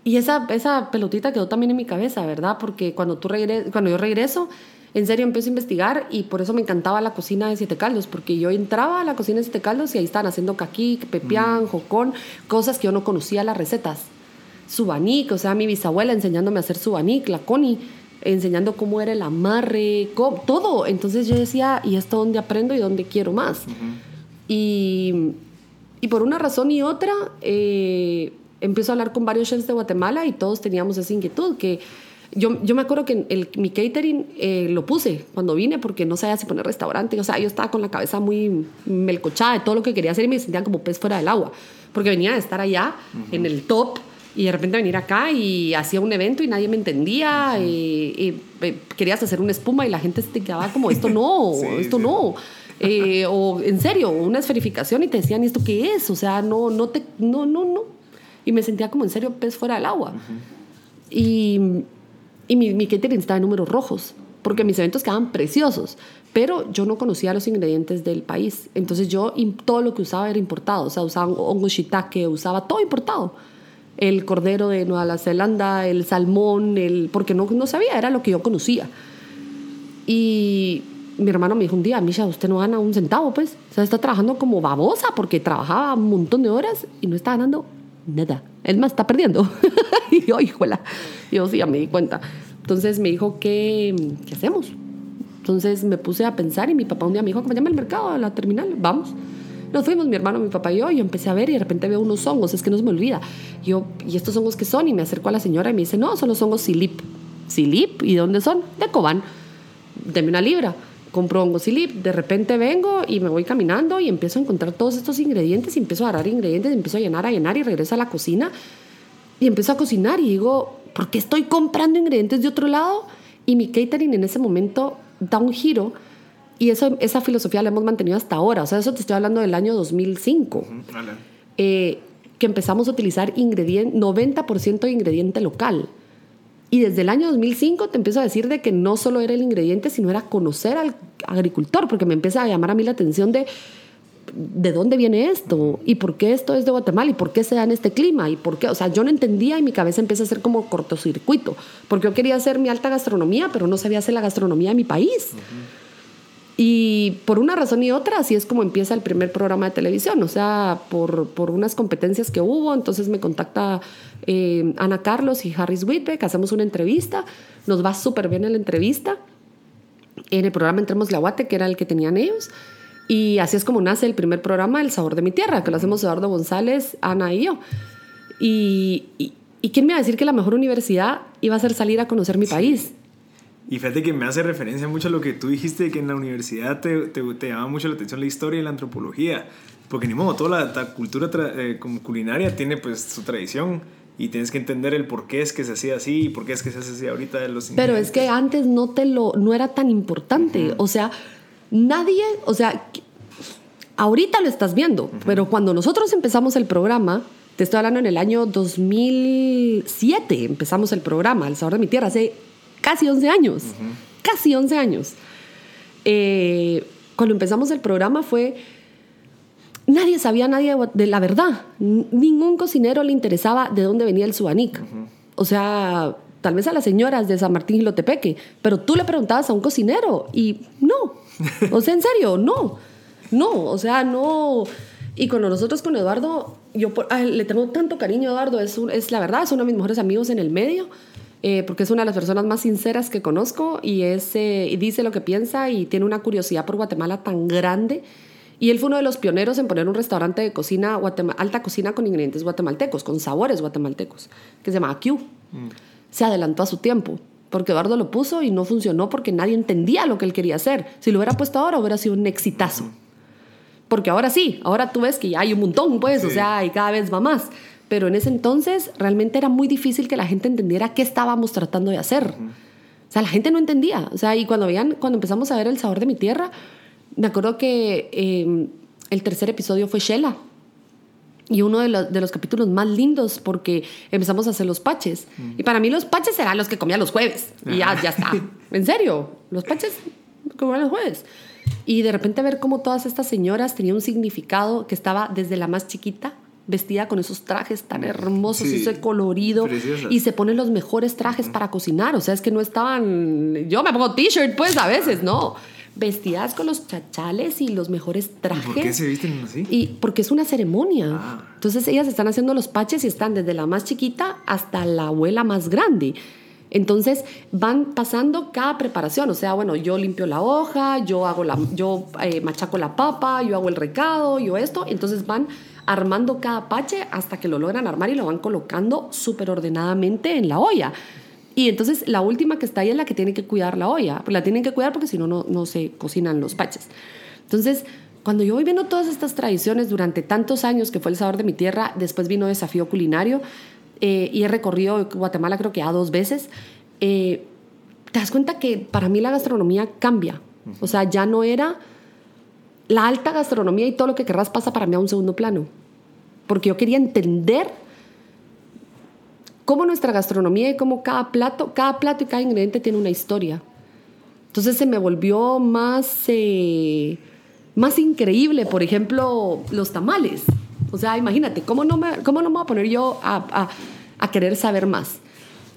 Speaker 2: y esa, esa pelotita quedó también en mi cabeza, ¿verdad? Porque cuando, tú regres, cuando yo regreso, en serio empiezo a investigar y por eso me encantaba la cocina de Siete Caldos, porque yo entraba a la cocina de Siete Caldos y ahí estaban haciendo caquí, pepián, mm. jocón, cosas que yo no conocía las recetas. Subanic, o sea, mi bisabuela enseñándome a hacer subanic, la Connie enseñando cómo era el amarre, cómo, todo. Entonces yo decía, ¿y esto dónde aprendo y dónde quiero más? Uh -huh. Y y por una razón y otra, eh, empiezo a hablar con varios chefs de Guatemala y todos teníamos esa inquietud, que yo, yo me acuerdo que el, mi catering eh, lo puse cuando vine porque no sabía si poner restaurante, o sea, yo estaba con la cabeza muy melcochada de todo lo que quería hacer y me sentía como pez fuera del agua, porque venía de estar allá uh -huh. en el top Y de repente venir acá y hacía un evento y nadie me entendía. y, eh, querías hacer una espuma y la gente te quedaba como, esto no, esto no. Eh, o en serio, una esferificación y te decían, ¿y esto qué es? O sea, no, no te, no, no, no. Y me sentía como en serio pez fuera del agua. Y, y mi, mi catering estaba en números rojos, porque mis eventos quedaban preciosos, pero yo no conocía los ingredientes del país. Entonces yo todo lo que usaba era importado, o sea, usaba hongo shiitake, usaba todo importado. El cordero de Nueva Zelanda, el salmón, el, porque no, no sabía, era lo que yo conocía. Y mi hermano me dijo un día, Misha, usted no gana un centavo, pues. O sea, está trabajando como babosa porque trabajaba un montón de horas y no está ganando nada. Es más, está perdiendo. y yo, híjola. Yo sí, ya me di cuenta. Entonces me dijo, ¿qué, ¿qué hacemos? Entonces me puse a pensar y mi papá un día me dijo, llama al mercado, a la terminal, vamos. Nos fuimos, mi hermano, mi papá y yo, y yo empecé a ver y de repente veo unos hongos, es que no se me olvida. Yo, ¿y estos hongos qué son? Y me acerco a la señora y me dice, no, son los hongos Silip. ¿Silip? ¿Y dónde son? De Cobán. Deme una libra. Compro hongos Silip. De repente vengo y me voy caminando y empiezo a encontrar todos estos ingredientes y empiezo a agarrar ingredientes, y empiezo a llenar, a llenar y regreso a la cocina y empiezo a cocinar y digo, ¿por qué estoy comprando ingredientes de otro lado? Y mi catering en ese momento da un giro y eso, esa filosofía la hemos mantenido hasta ahora. O sea, eso te estoy hablando del año 2005. Eh, que empezamos a utilizar ingrediente, 90% de ingrediente local. Y desde el año 2005 te empiezo a decir de que no solo era el ingrediente, sino era conocer al agricultor, porque me empieza a llamar a mí la atención de de dónde viene esto y por qué esto es de Guatemala y por qué se da en este clima y por qué, o sea, yo no entendía y mi cabeza empieza a ser como cortocircuito, porque yo quería hacer mi alta gastronomía, pero no sabía hacer la gastronomía de mi país. Y por una razón y otra, así es como empieza el primer programa de televisión, o sea, por, por unas competencias que hubo, entonces me contacta eh, Ana Carlos y Harris Whitbeck, hacemos una entrevista, nos va súper bien en la entrevista, en el programa Entremos Guate, que era el que tenían ellos, y así es como nace el primer programa, El Sabor de mi Tierra, que lo hacemos Eduardo González, Ana y yo. Y, y, quién me va a decir que la mejor universidad iba a ser salir a conocer mi país?
Speaker 1: Y fíjate que me hace referencia mucho a lo que tú dijiste, que en la universidad te, te, llama mucho la atención la historia y la antropología. Porque ni modo, toda la, cultura eh, como culinaria tiene pues su tradición. Y tienes que entender el por qué es que se hacía así y por qué es que se hace así ahorita de los
Speaker 2: Pero es que antes no te lo no era tan importante, o sea, nadie, o sea, ahorita lo estás viendo, pero cuando nosotros empezamos el programa, te estoy hablando en el año 2007, empezamos el programa, El Sabor de mi Tierra, hace casi 11 años, casi 11 años. Eh, cuando empezamos el programa fue, nadie sabía nadie de la verdad, ningún cocinero le interesaba de dónde venía el suanic. O sea, tal vez a las señoras de San Martín y Lotepeque, pero tú le preguntabas a un cocinero y no, o sea, en serio, no. No, o sea, no. Y con nosotros, con Eduardo, yo le tengo tanto cariño a Eduardo, es, es la verdad, es uno de mis mejores amigos en el medio, eh, porque es una de las personas más sinceras que conozco y, es, eh, y dice lo que piensa y tiene una curiosidad por Guatemala tan grande. Y él fue uno de los pioneros en poner un restaurante de cocina, alta cocina con ingredientes guatemaltecos, con sabores guatemaltecos, que se llama Q. Mm. Se adelantó a su tiempo porque Eduardo lo puso y no funcionó porque nadie entendía lo que él quería hacer. Si lo hubiera puesto ahora, hubiera sido un exitazo. Porque ahora sí, ahora tú ves que ya hay un montón, pues, o sea, y cada vez va más. Pero en ese entonces realmente era muy difícil que la gente entendiera qué estábamos tratando de hacer. O sea, la gente no entendía. O sea, y cuando veían, cuando empezamos a ver el sabor de mi tierra, me acuerdo que eh, el tercer episodio fue Shela y uno de, los, de los capítulos más lindos porque empezamos a hacer los paches. Y para mí los paches eran los que comía los jueves. Y ya, ya está. en serio, los paches comían los jueves. Y de repente ver cómo todas estas señoras tenían un significado que estaba desde la más chiquita vestida con esos trajes tan hermosos, y ese colorido, y se ponen los mejores trajes para cocinar, o sea, es que no estaban, yo me pongo t-shirt pues a veces, no, vestidas con los chachales y los mejores trajes. ¿Por
Speaker 1: qué se visten así?
Speaker 2: Y porque es una ceremonia. Ah. Entonces ellas están haciendo los paches y están desde la más chiquita hasta la abuela más grande. Entonces van pasando cada preparación, o sea, bueno, yo limpio la hoja, yo hago la, yo eh, machaco la papa, yo hago el recado, yo esto, entonces van armando cada pache hasta que lo logran armar y lo van colocando súper ordenadamente en la olla. Y entonces la última que está ahí es la que tiene que cuidar la olla. Pues la tienen que cuidar porque si no, no se cocinan los paches. Entonces, cuando yo voy viendo todas estas tradiciones durante tantos años que fue el sabor de mi tierra, después vino Desafío Culinario, eh, y he recorrido Guatemala creo que ya dos veces, eh, te das cuenta que para mí la gastronomía cambia. O sea, ya no era la alta gastronomía y todo lo que querrás pasa para mí a un segundo plano. Porque yo quería entender cómo nuestra gastronomía y cómo cada plato, cada plato y cada ingrediente tiene una historia. Entonces se me volvió más, eh, más increíble, por ejemplo, los tamales. O sea, imagínate, ¿cómo no me, cómo no me voy a poner yo a, a querer saber más?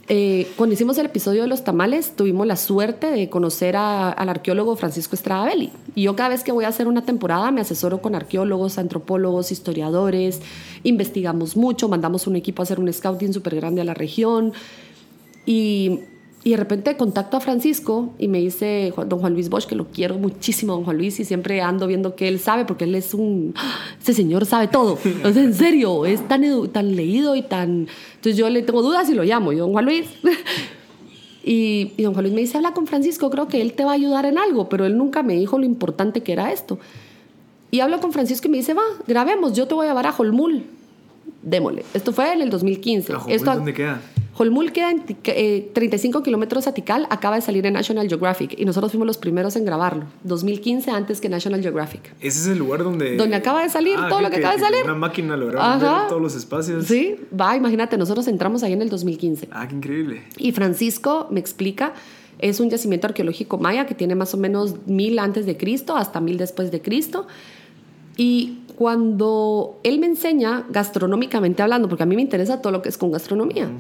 Speaker 2: Eh, cuando hicimos el episodio de los tamales, tuvimos la suerte de conocer al arqueólogo Francisco Estrada Belli. Y yo cada vez que voy a hacer una temporada me asesoro con arqueólogos, antropólogos, historiadores, investigamos mucho, mandamos un equipo a hacer un scouting súper grande a la región. Y y de repente contacto a Francisco y me dice don Juan Luis Bosch, que lo quiero muchísimo, don Juan Luis, y siempre ando viendo que él sabe, porque él es un... Ese señor sabe todo. Entonces, en serio, es tan, tan leído y tan... Entonces yo le tengo dudas y lo llamo, y don Juan Luis... Y, y, don Juan Luis me dice, habla con Francisco, creo que él te va a ayudar en algo, pero él nunca me dijo lo importante que era esto. Y hablo con Francisco y me dice, va, grabemos, yo te voy a llevar a Holmul. Démosle. Esto fue en el 2015.
Speaker 1: esto, ¿Dónde queda?
Speaker 2: Holmul queda en 35 eh, kilómetros a Tikal, acaba de salir en National Geographic y nosotros fuimos los primeros en grabarlo, 2015 antes que National Geographic.
Speaker 1: Ese es el lugar donde...
Speaker 2: Donde acaba de salir ah, todo lo que, acaba de salir.
Speaker 1: Una máquina lograron ver todos los espacios.
Speaker 2: Sí, va, imagínate, nosotros entramos ahí en el 2015.
Speaker 1: Ah, qué increíble.
Speaker 2: Y Francisco me explica, es un yacimiento arqueológico maya que tiene más o menos mil antes de Cristo hasta mil después de Cristo. Y cuando él me enseña, gastronómicamente hablando, porque a mí me interesa todo lo que es con gastronomía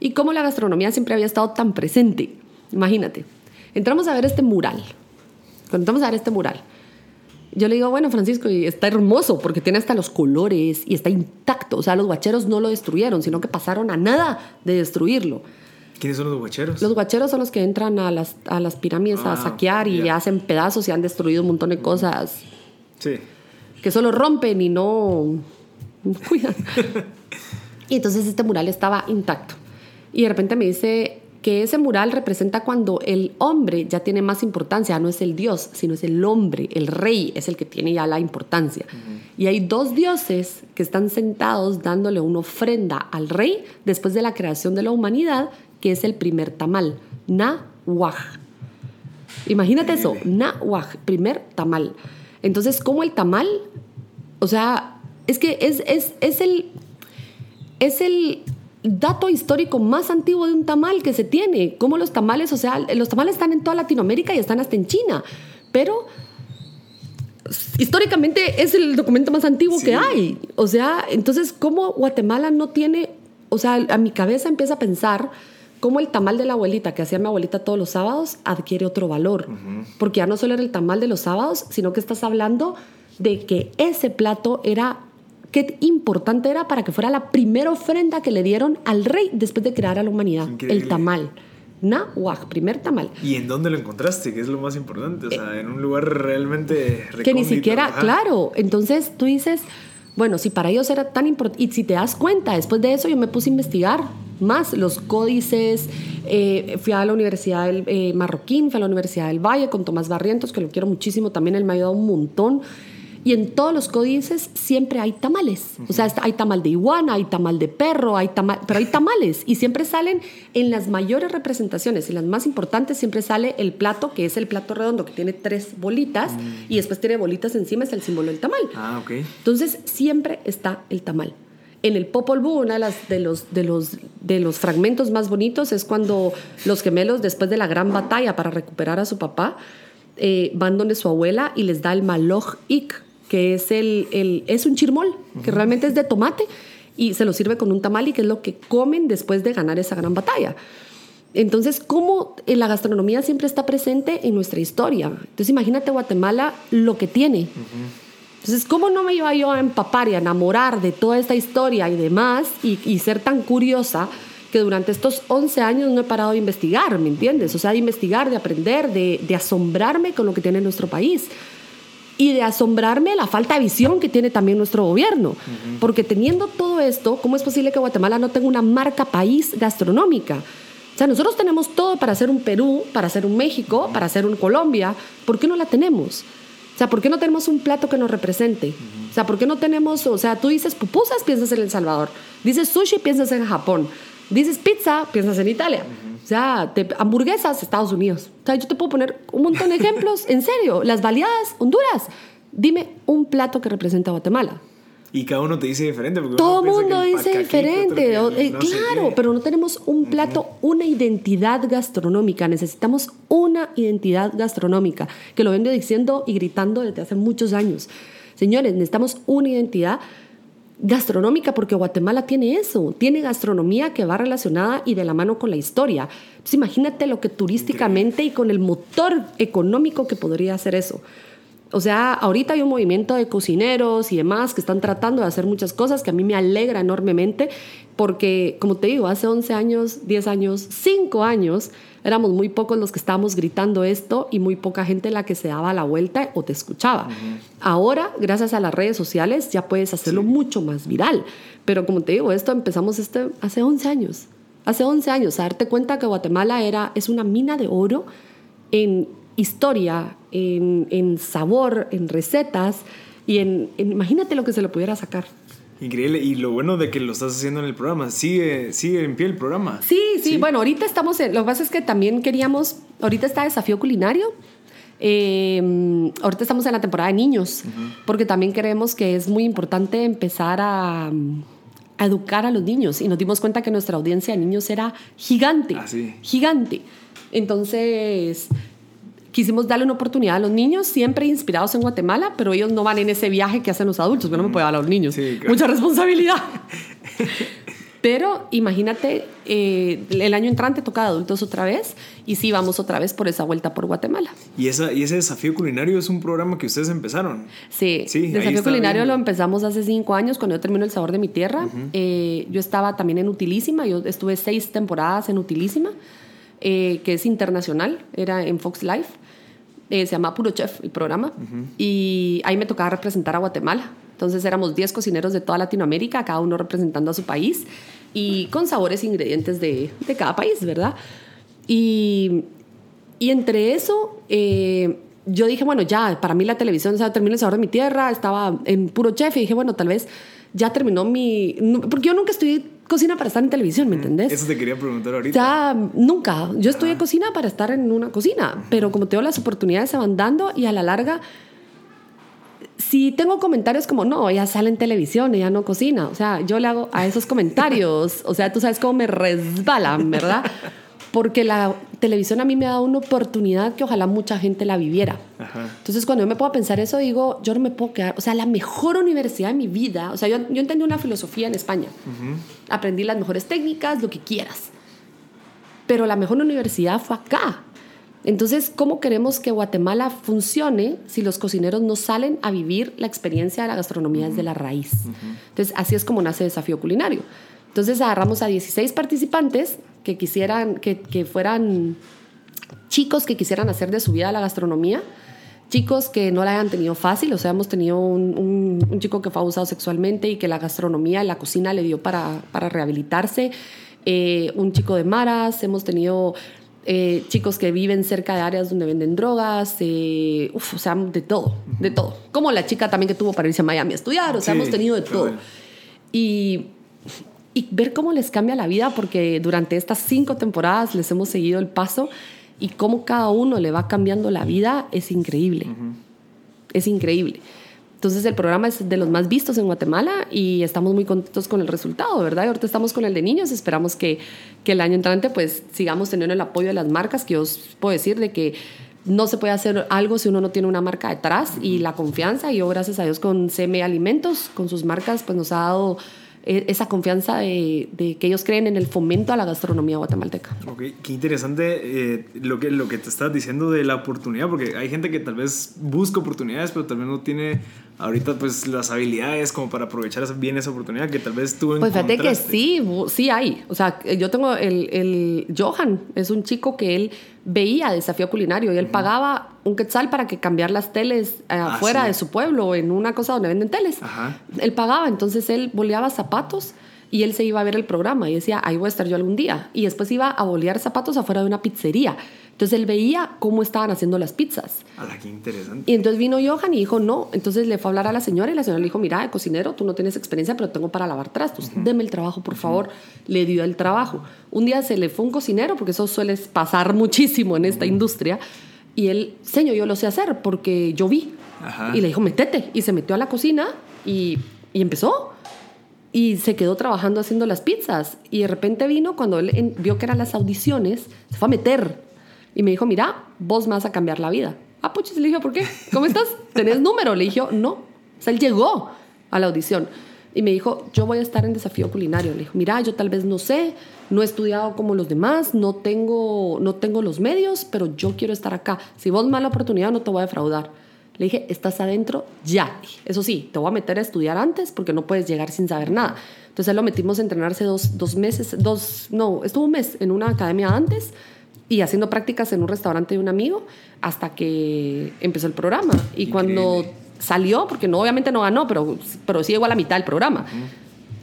Speaker 2: y cómo la gastronomía siempre había estado tan presente. Imagínate, entramos a ver este mural. Cuando entramos a ver este mural, yo le digo, bueno, Francisco, y está hermoso porque tiene hasta los colores y está intacto. O sea, los guacheros no lo destruyeron, sino que pasaron a nada de destruirlo.
Speaker 1: ¿Quiénes son los guacheros?
Speaker 2: Los guacheros son los que entran a las, a las pirámides a ah, saquear y hacen pedazos y han destruido un montón de cosas.
Speaker 1: Sí.
Speaker 2: Que solo rompen y no cuidan. y entonces este mural estaba intacto. Y de repente me dice que ese mural representa cuando el hombre ya tiene más importancia, no es el dios, sino es el hombre, el rey es el que tiene ya la importancia. Y hay dos dioses que están sentados dándole una ofrenda al rey después de la creación de la humanidad, que es el primer tamal, Nahuaj. Imagínate eso, Nahuaj, primer tamal. Entonces, ¿cómo el tamal? O sea, es que es, es, es el... Es el dato histórico más antiguo de un tamal que se tiene. Como los tamales, o sea, los tamales están en toda Latinoamérica y están hasta en China, pero históricamente es el documento más antiguo que hay. O sea, entonces, ¿cómo Guatemala no tiene, o sea, a mi cabeza empieza a pensar cómo el tamal de la abuelita que hacía mi abuelita todos los sábados adquiere otro valor. Porque ya no solo era el tamal de los sábados, sino que estás hablando de que ese plato era qué importante era para que fuera la primera ofrenda que le dieron al rey después de crear a la humanidad, el tamal. Nahuac, primer tamal.
Speaker 1: ¿Y en dónde lo encontraste? Que es lo más importante, o sea, en un lugar realmente
Speaker 2: Que ni siquiera, claro, entonces tú dices, bueno, si para ellos era tan importante, y si te das cuenta, después de eso yo me puse a investigar más los códices, eh, fui a la Universidad del eh, Marroquín, fui a la Universidad del Valle con Tomás Barrientos, que lo quiero muchísimo, también él me ha ayudado un montón y en todos los códices siempre hay tamales. O sea, hay tamal de iguana, hay tamal de perro, hay tamal, pero hay tamales. Y siempre salen en las mayores representaciones, en las más importantes, siempre sale el plato, que es el plato redondo, que tiene tres bolitas, mm. y después tiene bolitas encima, es el símbolo del tamal.
Speaker 1: Ah, ok.
Speaker 2: Entonces, siempre está el tamal. En el Popol Vuh, uno de, las, de, los, de, los, de los fragmentos más bonitos es cuando los gemelos, después de la gran batalla para recuperar a su papá, eh, van donde su abuela y les da el maloj ik, que es, el, es un chirmol, que realmente es de tomate y se lo sirve con un tamal y que es lo que comen después de ganar esa gran batalla. Entonces, ¿cómo la gastronomía siempre está presente en nuestra historia? Entonces, imagínate Guatemala lo que tiene. Entonces, ¿cómo no me iba yo a empapar y a enamorar de toda esta historia y demás y, ser tan curiosa que durante estos 11 años no he parado de investigar, ¿me entiendes? O sea, de investigar, de aprender, de, de asombrarme con lo que tiene nuestro país y de asombrarme la falta de visión que tiene también nuestro gobierno. Porque teniendo todo esto, ¿cómo es posible que Guatemala no tenga una marca país gastronómica? O sea, nosotros tenemos todo para ser un Perú, para ser un México, para ser un Colombia. ¿Por qué no la tenemos? O sea, ¿por qué no tenemos un plato que nos represente? O sea, ¿por qué no tenemos, o sea, tú dices pupusas, piensas en El Salvador. Dices sushi, piensas en Japón. Dices pizza, piensas en Italia. O sea, te, hamburguesas, Estados Unidos. O sea, yo te puedo poner un montón de ejemplos. en serio, las baleadas, Honduras. Dime un plato que representa a Guatemala.
Speaker 1: Y cada uno te dice diferente.
Speaker 2: Todo el mundo dice diferente. Eh, claro, pero no tenemos un plato, una identidad gastronómica. Necesitamos una identidad gastronómica, que lo vengo diciendo y gritando desde hace muchos años. Señores, necesitamos una identidad gastronómica porque Guatemala tiene eso, tiene gastronomía que va relacionada y de la mano con la historia. Entonces imagínate lo que turísticamente y con el motor económico que podría hacer eso. O sea, ahorita hay un movimiento de cocineros y demás que están tratando de hacer muchas cosas que a mí me alegra enormemente porque, como te digo, hace 11 años, 10 años, 5 años, éramos muy pocos los que estábamos gritando esto y muy poca gente la que se daba la vuelta o te escuchaba. Ahora, gracias a las redes sociales, ya puedes hacerlo mucho más viral. Pero como te digo, esto empezamos este, hace 11 años. Hace 11 años, a darte cuenta que Guatemala era, es una mina de oro en historia, en, sabor, en recetas y en, imagínate lo que se le pudiera sacar.
Speaker 1: Increíble. Y lo bueno de que lo estás haciendo en el programa, sigue, sigue en pie el programa.
Speaker 2: Sí, sí, bueno, ahorita estamos, en, lo que pasa es que también queríamos, ahorita está desafío culinario. Em, ahorita estamos en la temporada de niños, porque también creemos que es muy importante empezar a, a, educar a los niños. Y nos dimos cuenta que nuestra audiencia de niños era gigante, ah, gigante. Entonces, quisimos darle una oportunidad a los niños, siempre inspirados en Guatemala, pero ellos no van en ese viaje que hacen los adultos, pero no me puedo hablar a los niños. Mucha responsabilidad. pero imagínate, eh, el año entrante toca de adultos otra vez y sí, vamos otra vez por esa vuelta por Guatemala.
Speaker 1: ¿Y, esa, y ese desafío culinario es un programa que ustedes empezaron?
Speaker 2: Sí, sí desafío culinario lo empezamos hace cinco años cuando yo termino El Sabor de mi Tierra. Eh, yo estaba también en Utilísima, yo estuve seis temporadas en Utilísima. Eh, que es internacional, era en Fox Life. Eh, se llama Puro Chef el programa, y ahí me tocaba representar a Guatemala. Entonces éramos 10 cocineros de toda Latinoamérica, cada uno representando a su país y con sabores e ingredientes de, de cada país, ¿verdad? Y, y entre eso, eh, yo dije, bueno, ya, para mí la televisión, o sea, terminó el sabor de mi tierra, estaba en Puro Chef y dije, bueno, tal vez ya terminó mi... Porque yo nunca estoy cocina para estar en televisión, ¿me entendés?
Speaker 1: Eso te quería preguntar ahorita.
Speaker 2: Ya, nunca. Yo estudié cocina para estar en una cocina, pero como te digo, las oportunidades se van dando y a la larga, si tengo comentarios como, no, ella sale en televisión, ella no cocina, o sea, yo le hago a esos comentarios, o sea, tú sabes cómo me resbalan, ¿verdad? Porque la televisión a mí me ha dado una oportunidad que ojalá mucha gente la viviera. Entonces, cuando yo me puedo pensar eso, digo, yo no me puedo quedar, o sea, la mejor universidad de mi vida, o sea, yo, yo entendí una filosofía en España, aprendí las mejores técnicas, lo que quieras, pero la mejor universidad fue acá. Entonces, ¿cómo queremos que Guatemala funcione si los cocineros no salen a vivir la experiencia de la gastronomía desde la raíz? Entonces, así es como nace Desafío Culinario. Entonces, agarramos a 16 participantes que quisieran, que, que fueran chicos que quisieran hacer de su vida la gastronomía, chicos que no la hayan tenido fácil, o sea, hemos tenido un, un, chico que fue abusado sexualmente y que la gastronomía, la cocina le dio para, para rehabilitarse, eh, un chico de maras, hemos tenido eh, chicos que viven cerca de áreas donde venden drogas, eh, o sea, de todo, de todo. Como la chica también que tuvo para irse a Miami a estudiar, o sea, hemos tenido de todo. Y y ver cómo les cambia la vida, porque durante estas cinco temporadas les hemos seguido el paso y cómo cada uno le va cambiando la vida es increíble. Es increíble. Entonces el programa es de los más vistos en Guatemala y estamos muy contentos con el resultado, ¿verdad? Y ahorita estamos con el de niños, esperamos que, que el año entrante pues sigamos teniendo el apoyo de las marcas, que os puedo decir de que no se puede hacer algo si uno no tiene una marca detrás y la confianza. Y yo, gracias a Dios, con CM Alimentos, con sus marcas, pues nos ha dado esa confianza de, que ellos creen en el fomento a la gastronomía guatemalteca.
Speaker 1: Ok, qué interesante eh, lo, que, lo que te estás diciendo de la oportunidad, porque hay gente que tal vez busca oportunidades, pero tal vez no tiene ahorita pues las habilidades como para aprovechar bien esa oportunidad que tal vez tú
Speaker 2: Pues fíjate que sí, sí hay. O sea, yo tengo el, el Johan, es un chico que él veía desafío culinario y él pagaba un quetzal para que cambiar las teles eh, ah, afuera de su pueblo en una cosa donde venden teles. Él pagaba, entonces él boleaba zapatos y él se iba a ver el programa y decía, ahí voy a estar yo algún día. Y después iba a bolear zapatos afuera de una pizzería. Entonces él veía cómo estaban haciendo las pizzas.
Speaker 1: ¡Hala, qué interesante!
Speaker 2: Y entonces vino Johan y dijo, no. Entonces le fue a hablar a la señora y la señora le dijo, mira, cocinero, tú no tienes experiencia, pero tengo para lavar trastos. Deme el trabajo, por favor. Le dio el trabajo. Un día se le fue un cocinero, porque eso suele pasar muchísimo en esta industria. Y él, señor, yo lo sé hacer porque yo vi. Y le dijo, metete. Y se metió a la cocina y, y empezó y se quedó trabajando haciendo las pizzas. Y de repente vino cuando él vio que eran las audiciones, se fue a meter y me dijo, mira, vos vas a cambiar la vida. Ah, puchis, le dije, ¿por qué? ¿Cómo estás? ¿Tenés número? Le dije, no. O sea, él llegó a la audición y me dijo, yo voy a estar en desafío culinario. Le dijo, mira, yo tal vez no sé, no he estudiado como los demás, no tengo, no tengo los medios, pero yo quiero estar acá. Si vos me das la oportunidad, no te voy a defraudar. Le dije, estás adentro ya. Eso sí, te voy a meter a estudiar antes porque no puedes llegar sin saber nada. Entonces lo metimos a entrenarse dos, dos meses, dos, no, estuvo un mes en una academia antes y haciendo prácticas en un restaurante de un amigo hasta que empezó el programa. Y cuando salió, porque no, obviamente no ganó, pero, pero sí llegó a la mitad del programa.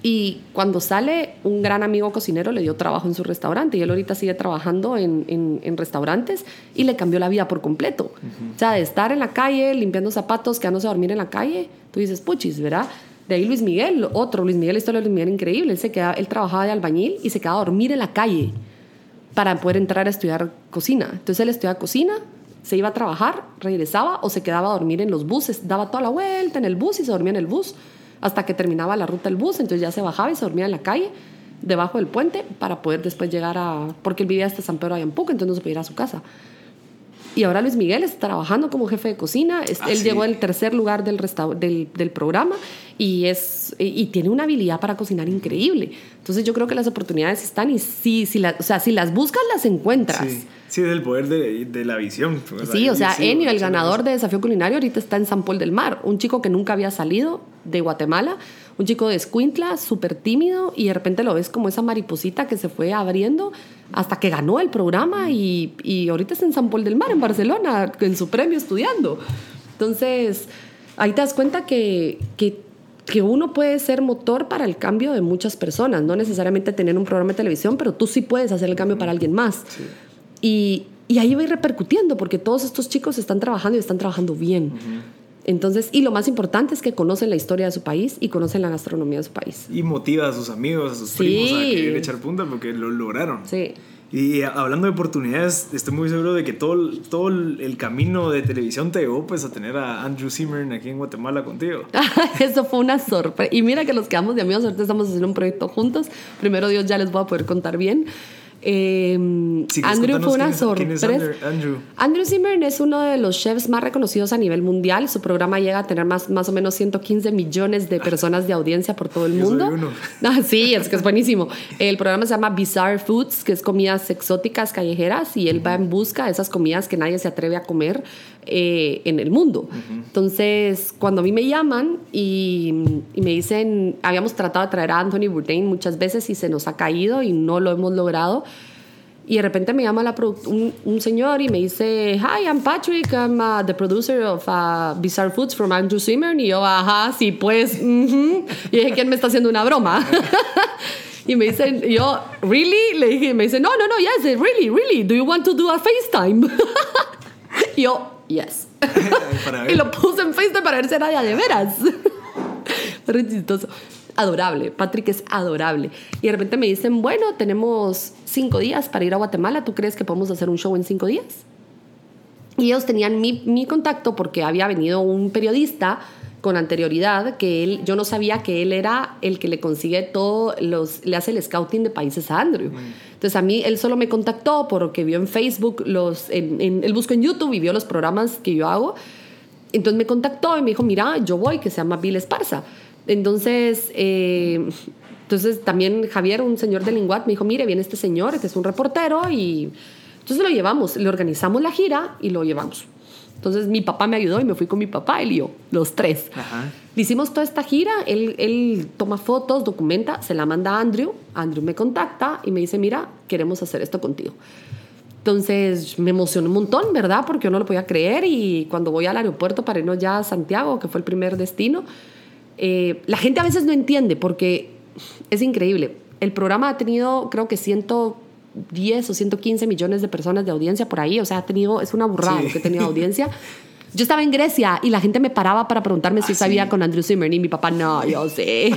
Speaker 2: Y cuando sale, un gran amigo cocinero le dio trabajo en su restaurante y él ahorita sigue trabajando en, en, restaurantes y le cambió la vida por completo. O sea, de estar en la calle limpiando zapatos, quedándose a dormir en la calle, tú dices, puchis, ¿verdad? De ahí Luis Miguel, otro, Luis Miguel, la historia de Luis Miguel increíble. Él, se queda, él trabajaba de albañil y se quedaba a dormir en la calle para poder entrar a estudiar cocina. Entonces él estudiaba cocina, se iba a trabajar, regresaba o se quedaba a dormir en los buses, daba toda la vuelta en el bus y se dormía en el bus hasta que terminaba la ruta del bus, entonces ya se bajaba y se dormía en la calle, debajo del puente, para poder después llegar a... porque él vivía hasta San Pedro de Ayampuco, entonces no se podía ir a su casa. Y ahora Luis Miguel está trabajando como jefe de cocina. Ah, él llegó al tercer lugar del, del, del, programa y, es, y tiene una habilidad para cocinar increíble. Entonces yo creo que las oportunidades están y sí, si, la, o sea, si las buscas, las encuentras.
Speaker 1: Sí, sí del poder de, de la visión.
Speaker 2: Sí, o sea, Enio, el ganador de Desafío Culinario, ahorita está en San Paul del Mar. Un chico que nunca había salido de Guatemala un chico de Escuintla, súper tímido, y de repente lo ves como esa mariposita que se fue abriendo hasta que ganó el programa y, y ahorita está en San Paul del Mar, en Barcelona, en su premio estudiando. Entonces, ahí te das cuenta que, que, que, uno puede ser motor para el cambio de muchas personas, no necesariamente tener un programa de televisión, pero tú sí puedes hacer el cambio para alguien más. Y, y, ahí va a ir repercutiendo, porque todos estos chicos están trabajando y están trabajando bien. Entonces, y lo más importante es que conocen la historia de su país y conocen la gastronomía de su país.
Speaker 1: Y motiva a sus amigos, a sus primos a querer echar punta porque lo lograron.
Speaker 2: Sí.
Speaker 1: Y hablando de oportunidades, estoy muy seguro de que todo, todo el camino de televisión te llevó pues a tener a Andrew Zimmern aquí en Guatemala contigo.
Speaker 2: Eso fue una sorpresa. Y mira que los quedamos de amigos, ahorita estamos haciendo un proyecto juntos. Primero Dios ya les voy a poder contar bien. Eh, Andrew fue una sorpresa.
Speaker 1: Andrew?
Speaker 2: Andrew Zimmern es uno de los chefs más reconocidos a nivel mundial. Su programa llega a tener más, más o menos 115 millones de personas de audiencia por todo el mundo. Ah, sí, es que es buenísimo. El programa se llama Bizarre Foods, que es comidas exóticas callejeras, y él va en busca de esas comidas que nadie se atreve a comer eh, en el mundo. Entonces, cuando a mí me llaman y, y, me dicen, habíamos tratado de traer a Anthony Bourdain muchas veces y se nos ha caído y no lo hemos logrado y de repente me llama la un, un, señor y me dice, Hi, I'm Patrick, I'm uh, the producer of uh, Bizarre Foods from Andrew Zimmern. Y yo, ajá, sí, pues. Y dije, ¿quién me está haciendo una broma? y me dice, yo, ¿really? Le dije, me dice, no, no, no, yes, really, really. Do you want to do a FaceTime? y yo, yes. y lo puse en FaceTime para ver si era de veras. Pero chistoso adorable. Patrick es adorable. Y de repente me dicen, bueno, tenemos cinco días para ir a Guatemala. ¿Tú crees que podemos hacer un show en cinco días? Y ellos tenían mi, mi contacto porque había venido un periodista con anterioridad que él, yo no sabía que él era el que le consigue todo, los, le hace el scouting de países a Andrew. Entonces a mí él solo me contactó porque vio en Facebook, los, en, en, él buscó en YouTube y vio los programas que yo hago. Entonces me contactó y me dijo, mira, yo voy, que se llama Bill Esparza. Entonces, eh, entonces también Javier, un señor de Linguat, me dijo, mire, viene este señor, que es un reportero, y entonces lo llevamos, le organizamos la gira y lo llevamos. Entonces mi papá me ayudó y me fui con mi papá, él y yo, los tres. Le hicimos toda esta gira, él, él, toma fotos, documenta, se la manda a Andrew, Andrew me contacta y me dice, mira, queremos hacer esto contigo. Entonces me emocionó un montón, ¿verdad? Porque yo no lo podía creer y cuando voy al aeropuerto para irnos ya a Santiago, que fue el primer destino, eh, la gente a veces no entiende porque es increíble. El programa ha tenido, creo que 110 o 115 millones de personas de audiencia por ahí. O sea, ha tenido, es una burrada lo que ha tenido audiencia. Yo estaba en Grecia y la gente me paraba para preguntarme si
Speaker 1: ¿Ah,
Speaker 2: sabía
Speaker 1: sí?
Speaker 2: con Andrew Zimmern y mi papá, no, yo sé.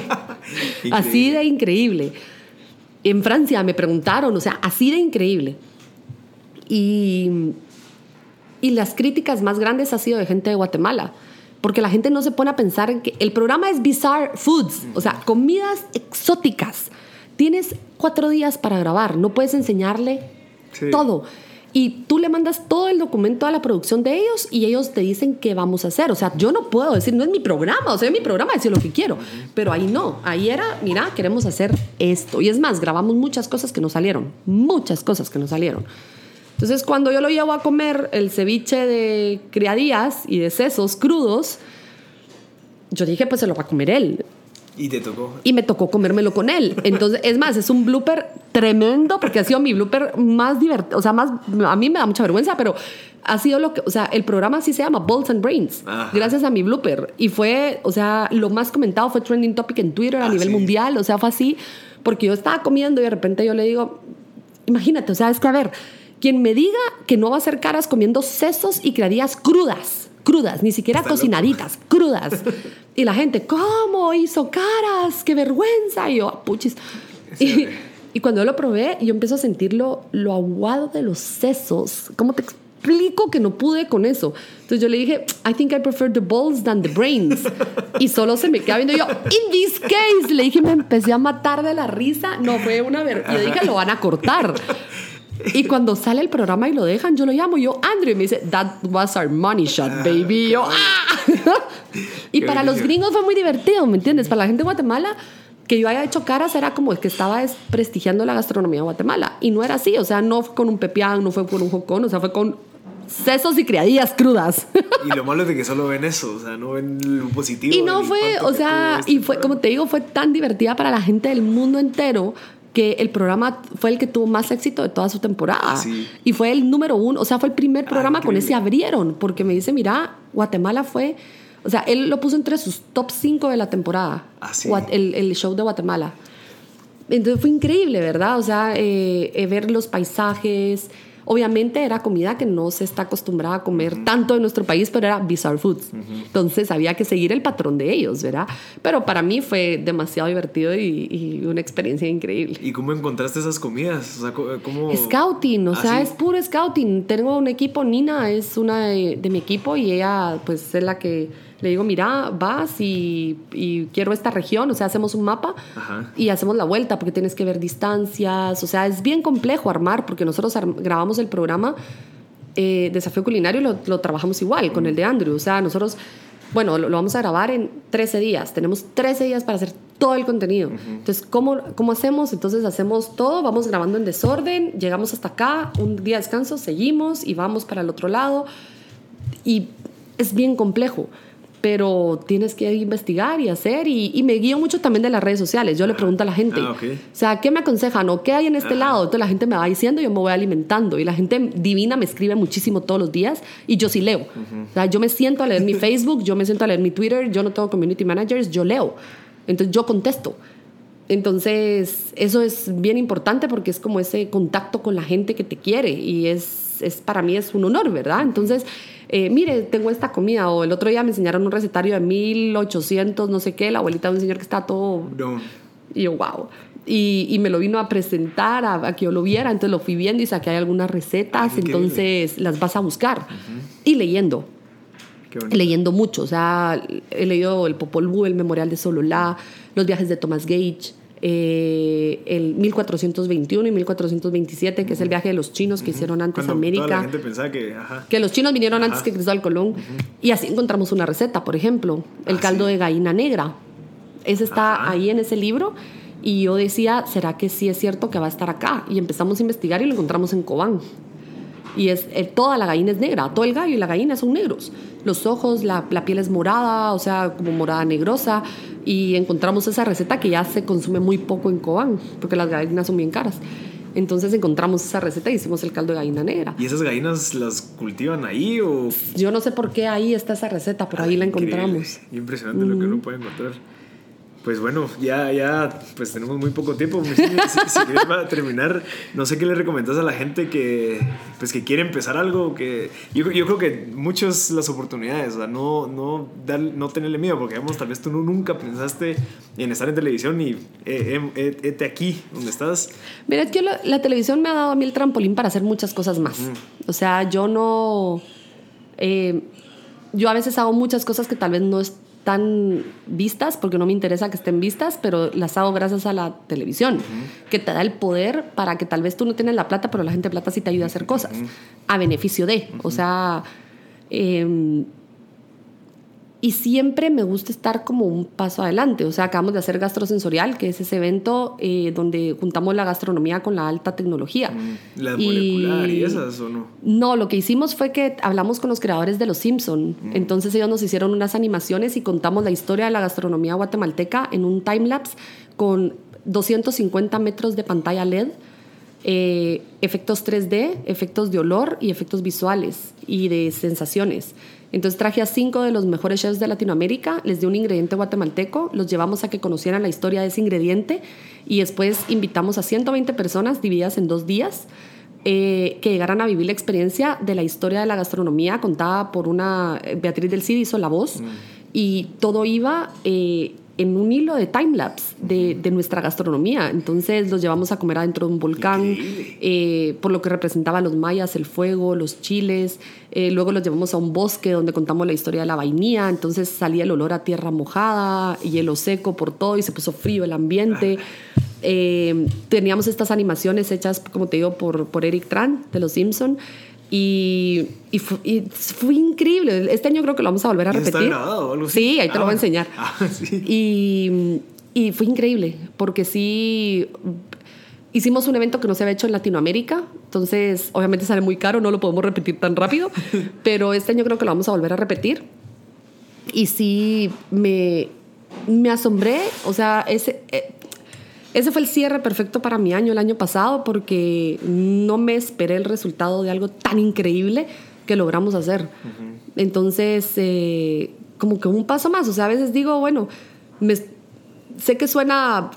Speaker 2: así de increíble. En Francia me preguntaron, o sea, así de increíble. Y, y las críticas más grandes ha sido de gente de Guatemala. Porque la gente no se pone a pensar en que el programa es Bizarre Foods, o sea, comidas exóticas. Tienes cuatro días para grabar, no puedes enseñarle
Speaker 1: Sí.
Speaker 2: todo. Y tú le mandas todo el documento a la producción de ellos y ellos te dicen qué vamos a hacer. O sea, yo no puedo decir, no es mi programa, o sea, es mi programa decir lo que quiero. Pero ahí no, ahí era, mira, queremos hacer esto. Y es más, grabamos muchas cosas que no salieron, muchas cosas que no salieron. Entonces, cuando yo lo llevo a comer el ceviche de criadillas y de sesos crudos, yo dije, pues se lo va a comer él.
Speaker 1: Y te tocó.
Speaker 2: Y me tocó comérmelo con él. Entonces, es más, es un blooper tremendo porque ha sido mi blooper más divertido. O sea, más, a mí me da mucha vergüenza, pero ha sido lo que, o sea, el programa así se llama Balls and Brains,
Speaker 1: Ajá.
Speaker 2: gracias a mi blooper. Y fue, o sea, lo más comentado fue trending topic en Twitter a
Speaker 1: Ah,
Speaker 2: nivel
Speaker 1: sí.
Speaker 2: mundial. O sea, fue así, porque yo estaba comiendo y de repente yo le digo, imagínate, o sea, es que a ver, quien me diga que no va a hacer caras comiendo sesos y criadillas crudas, crudas, ni siquiera
Speaker 1: Está loco.
Speaker 2: cocinaditas, crudas. Y la gente, ¿cómo hizo caras? ¡Qué vergüenza! Y yo, "Ah, puchis. Y, y cuando yo lo probé, yo empiezo a sentir lo, lo aguado de los sesos. ¿Cómo te explico que no pude con eso? Entonces yo le dije, I think I prefer the balls than the brains. Y solo se me queda viendo yo, in this case, le dije, me empecé a matar de la risa. No, fue una vergüenza. Yo dije, lo van a cortar. Y cuando sale el programa y lo dejan, yo lo llamo, yo, Andrew, y me dice, that was our money shot, baby. Y yo, ¡ah! y para los gringos fue muy divertido, ¿me entiendes? Para la gente de Guatemala, que yo haya hecho caras era como que estaba desprestigiando la gastronomía de Guatemala. Y no era así, o sea, no fue con un pepián, no fue con un jocón, o sea, fue con sesos y criadillas crudas.
Speaker 1: Y lo malo es de que solo ven eso, o sea, no ven lo positivo.
Speaker 2: Y no fue, o sea,
Speaker 1: este
Speaker 2: y fue, como te digo, fue tan divertida para la gente del mundo entero que el programa fue el que tuvo más éxito de toda su temporada.
Speaker 1: Ah, sí.
Speaker 2: Y fue el número uno, o sea, fue el primer
Speaker 1: Ah,
Speaker 2: programa con
Speaker 1: increíble.
Speaker 2: ese abrieron, porque me dice, mira, Guatemala fue, o sea, él lo puso entre sus top 5 de la temporada,
Speaker 1: Ah, sí.
Speaker 2: Guat- el, el show de Guatemala. Entonces fue increíble, ¿verdad? O sea, eh, eh, ver los paisajes. Obviamente era comida que no se está acostumbrada a comer tanto en nuestro país, pero era bizarre foods. Entonces había que seguir el patrón de ellos, ¿verdad? Pero para mí fue demasiado divertido y, y una experiencia increíble.
Speaker 1: ¿Y cómo encontraste esas comidas? O sea, co- ¿cómo...?
Speaker 2: Scouting, o
Speaker 1: Ah,
Speaker 2: sea,
Speaker 1: sí.
Speaker 2: es puro scouting. Tengo un equipo, Nina es una de, de mi equipo y ella pues es la que le digo, mira, vas y, y quiero esta región, o sea, hacemos un mapa
Speaker 1: Ajá.
Speaker 2: y hacemos la vuelta porque tienes que ver distancias, o sea, es bien complejo armar porque nosotros grabamos el programa eh, Desafío Culinario, lo, lo trabajamos igual con el de Andrew, o sea, nosotros, bueno, lo, vamos a grabar en 13 días, tenemos 13 días para hacer todo el contenido. Entonces, ¿cómo, ¿cómo hacemos? Entonces, hacemos todo, vamos grabando en desorden, llegamos hasta acá, un día de descanso, seguimos y vamos para el otro lado y es bien complejo. Pero tienes que investigar y hacer, y, y me guío mucho también de las redes sociales. Yo le pregunto a la gente,
Speaker 1: Ah, ok.
Speaker 2: o sea, ¿qué me aconsejan o qué hay en este
Speaker 1: Ajá.
Speaker 2: lado? Entonces la gente me va diciendo, yo me voy alimentando. Y la gente divina me escribe muchísimo todos los días y yo sí leo. O sea, yo me siento a leer mi Facebook, yo me siento a leer mi Twitter, yo no tengo community managers, yo leo. Entonces yo contesto. Entonces, eso es bien importante porque es como ese contacto con la gente que te quiere y es, es para mí es un honor, ¿verdad? Entonces, eh, mire, tengo esta comida o el otro día me enseñaron un recetario de 1800, no sé qué, la abuelita de un señor que está todo
Speaker 1: No.
Speaker 2: y yo, wow. Y, y me lo vino a presentar, a, a que yo lo viera, entonces lo fui viendo y saqué algunas recetas,
Speaker 1: Ah, qué increíble.
Speaker 2: entonces las vas a buscar. Y leyendo,
Speaker 1: Qué bonito.
Speaker 2: leyendo mucho, o sea, he leído el Popol Vuh, el Memorial de Sololá, los viajes de Thomas Gage, eh, el 1421 y 1427, que es el viaje de los chinos que hicieron antes a
Speaker 1: Cuando Toda la
Speaker 2: América.
Speaker 1: gente pensaba que... Ajá.
Speaker 2: Que los chinos vinieron antes que Cristóbal Colón. Y así encontramos una receta, por ejemplo, el
Speaker 1: Ah,
Speaker 2: caldo
Speaker 1: sí.
Speaker 2: de gallina negra. Ese está
Speaker 1: Ajá.
Speaker 2: ahí en ese libro. Y yo decía, ¿será que sí es cierto que va a estar acá? Y empezamos a investigar y lo encontramos en Cobán. Y es, eh, toda la gallina es negra, todo el gallo y la gallina son negros. Los ojos, la, la piel es morada, o sea, como morada negrosa. Y encontramos esa receta que ya se consume muy poco en Cobán, porque las gallinas son bien caras. Entonces encontramos esa receta y hicimos el caldo de gallina negra.
Speaker 1: ¿Y esas gallinas las cultivan ahí o...?
Speaker 2: Yo no sé por qué ahí está esa receta, pero ahí la encontramos.
Speaker 1: Impresionante lo que uno puede encontrar. Pues bueno, ya, ya, pues tenemos muy poco tiempo. Si, si, quieres para terminar, no sé qué le recomendas a la gente que, pues, que quiere empezar algo. que Yo, yo creo que muchas las oportunidades, o sea, no, no, dar, no tenerle miedo, porque digamos, tal vez tú nunca pensaste en estar en televisión y eh, eh, aquí, donde estás.
Speaker 2: Mira, es que la, la, televisión me ha dado a mí el trampolín para hacer muchas cosas más. O sea, yo no... Eh, yo a veces hago muchas cosas que tal vez no es tan vistas, porque no me interesa que estén vistas, pero las hago gracias a la televisión, que te da el poder para que tal vez tú no tienes la plata, pero la gente de plata sí te ayuda a hacer cosas, a beneficio de. O sea, eh, y siempre me gusta estar como un paso adelante. O sea, acabamos de hacer Gastrosensorial, que es ese evento eh, donde juntamos la gastronomía con la alta tecnología.
Speaker 1: Mm, ¿Las molecular y esas o no?
Speaker 2: No, lo que hicimos fue que hablamos con los creadores de Los Simpson. Mm. Entonces ellos nos hicieron unas animaciones y contamos la historia de la gastronomía guatemalteca en un timelapse con 250 metros de pantalla LED. Eh, efectos 3D, efectos de olor y efectos visuales y de sensaciones. Entonces traje a cinco de los mejores chefs de Latinoamérica, les di un ingrediente guatemalteco, los llevamos a que conocieran la historia de ese ingrediente y después invitamos a 120 personas divididas en dos días eh, que llegaran a vivir la experiencia de la historia de la gastronomía contada por una, eh, Beatriz del Cid hizo la voz mm. y todo iba eh, en un hilo de timelapse de, de nuestra gastronomía. Entonces los llevamos a comer adentro de un volcán, eh, por lo que representaba a los mayas, el fuego, los chiles. Eh, luego los llevamos a un bosque donde contamos la historia de la vainilla. Entonces salía el olor a tierra mojada, hielo seco por todo y se puso frío el ambiente. Eh, teníamos estas animaciones hechas, como te digo, por, por Eric Tran de Los Simpson. Y, y, fue increíble. Este año creo que lo vamos a volver a repetir.
Speaker 1: ¿Está grabado algo así?
Speaker 2: Sí, ahí te lo voy a ah, enseñar. Ah, sí. y, y fue increíble, porque sí hicimos un evento que no se había hecho en Latinoamérica, entonces obviamente sale muy caro, no lo podemos repetir tan rápido, pero este año creo que lo vamos a volver a repetir. Y sí, me, me asombré, o sea, ese, eh, ese fue el cierre perfecto para mi año el año pasado porque no me esperé el resultado de algo tan increíble que logramos hacer. Entonces, eh, como que un paso más. O sea, a veces digo, bueno, me, sé que suena,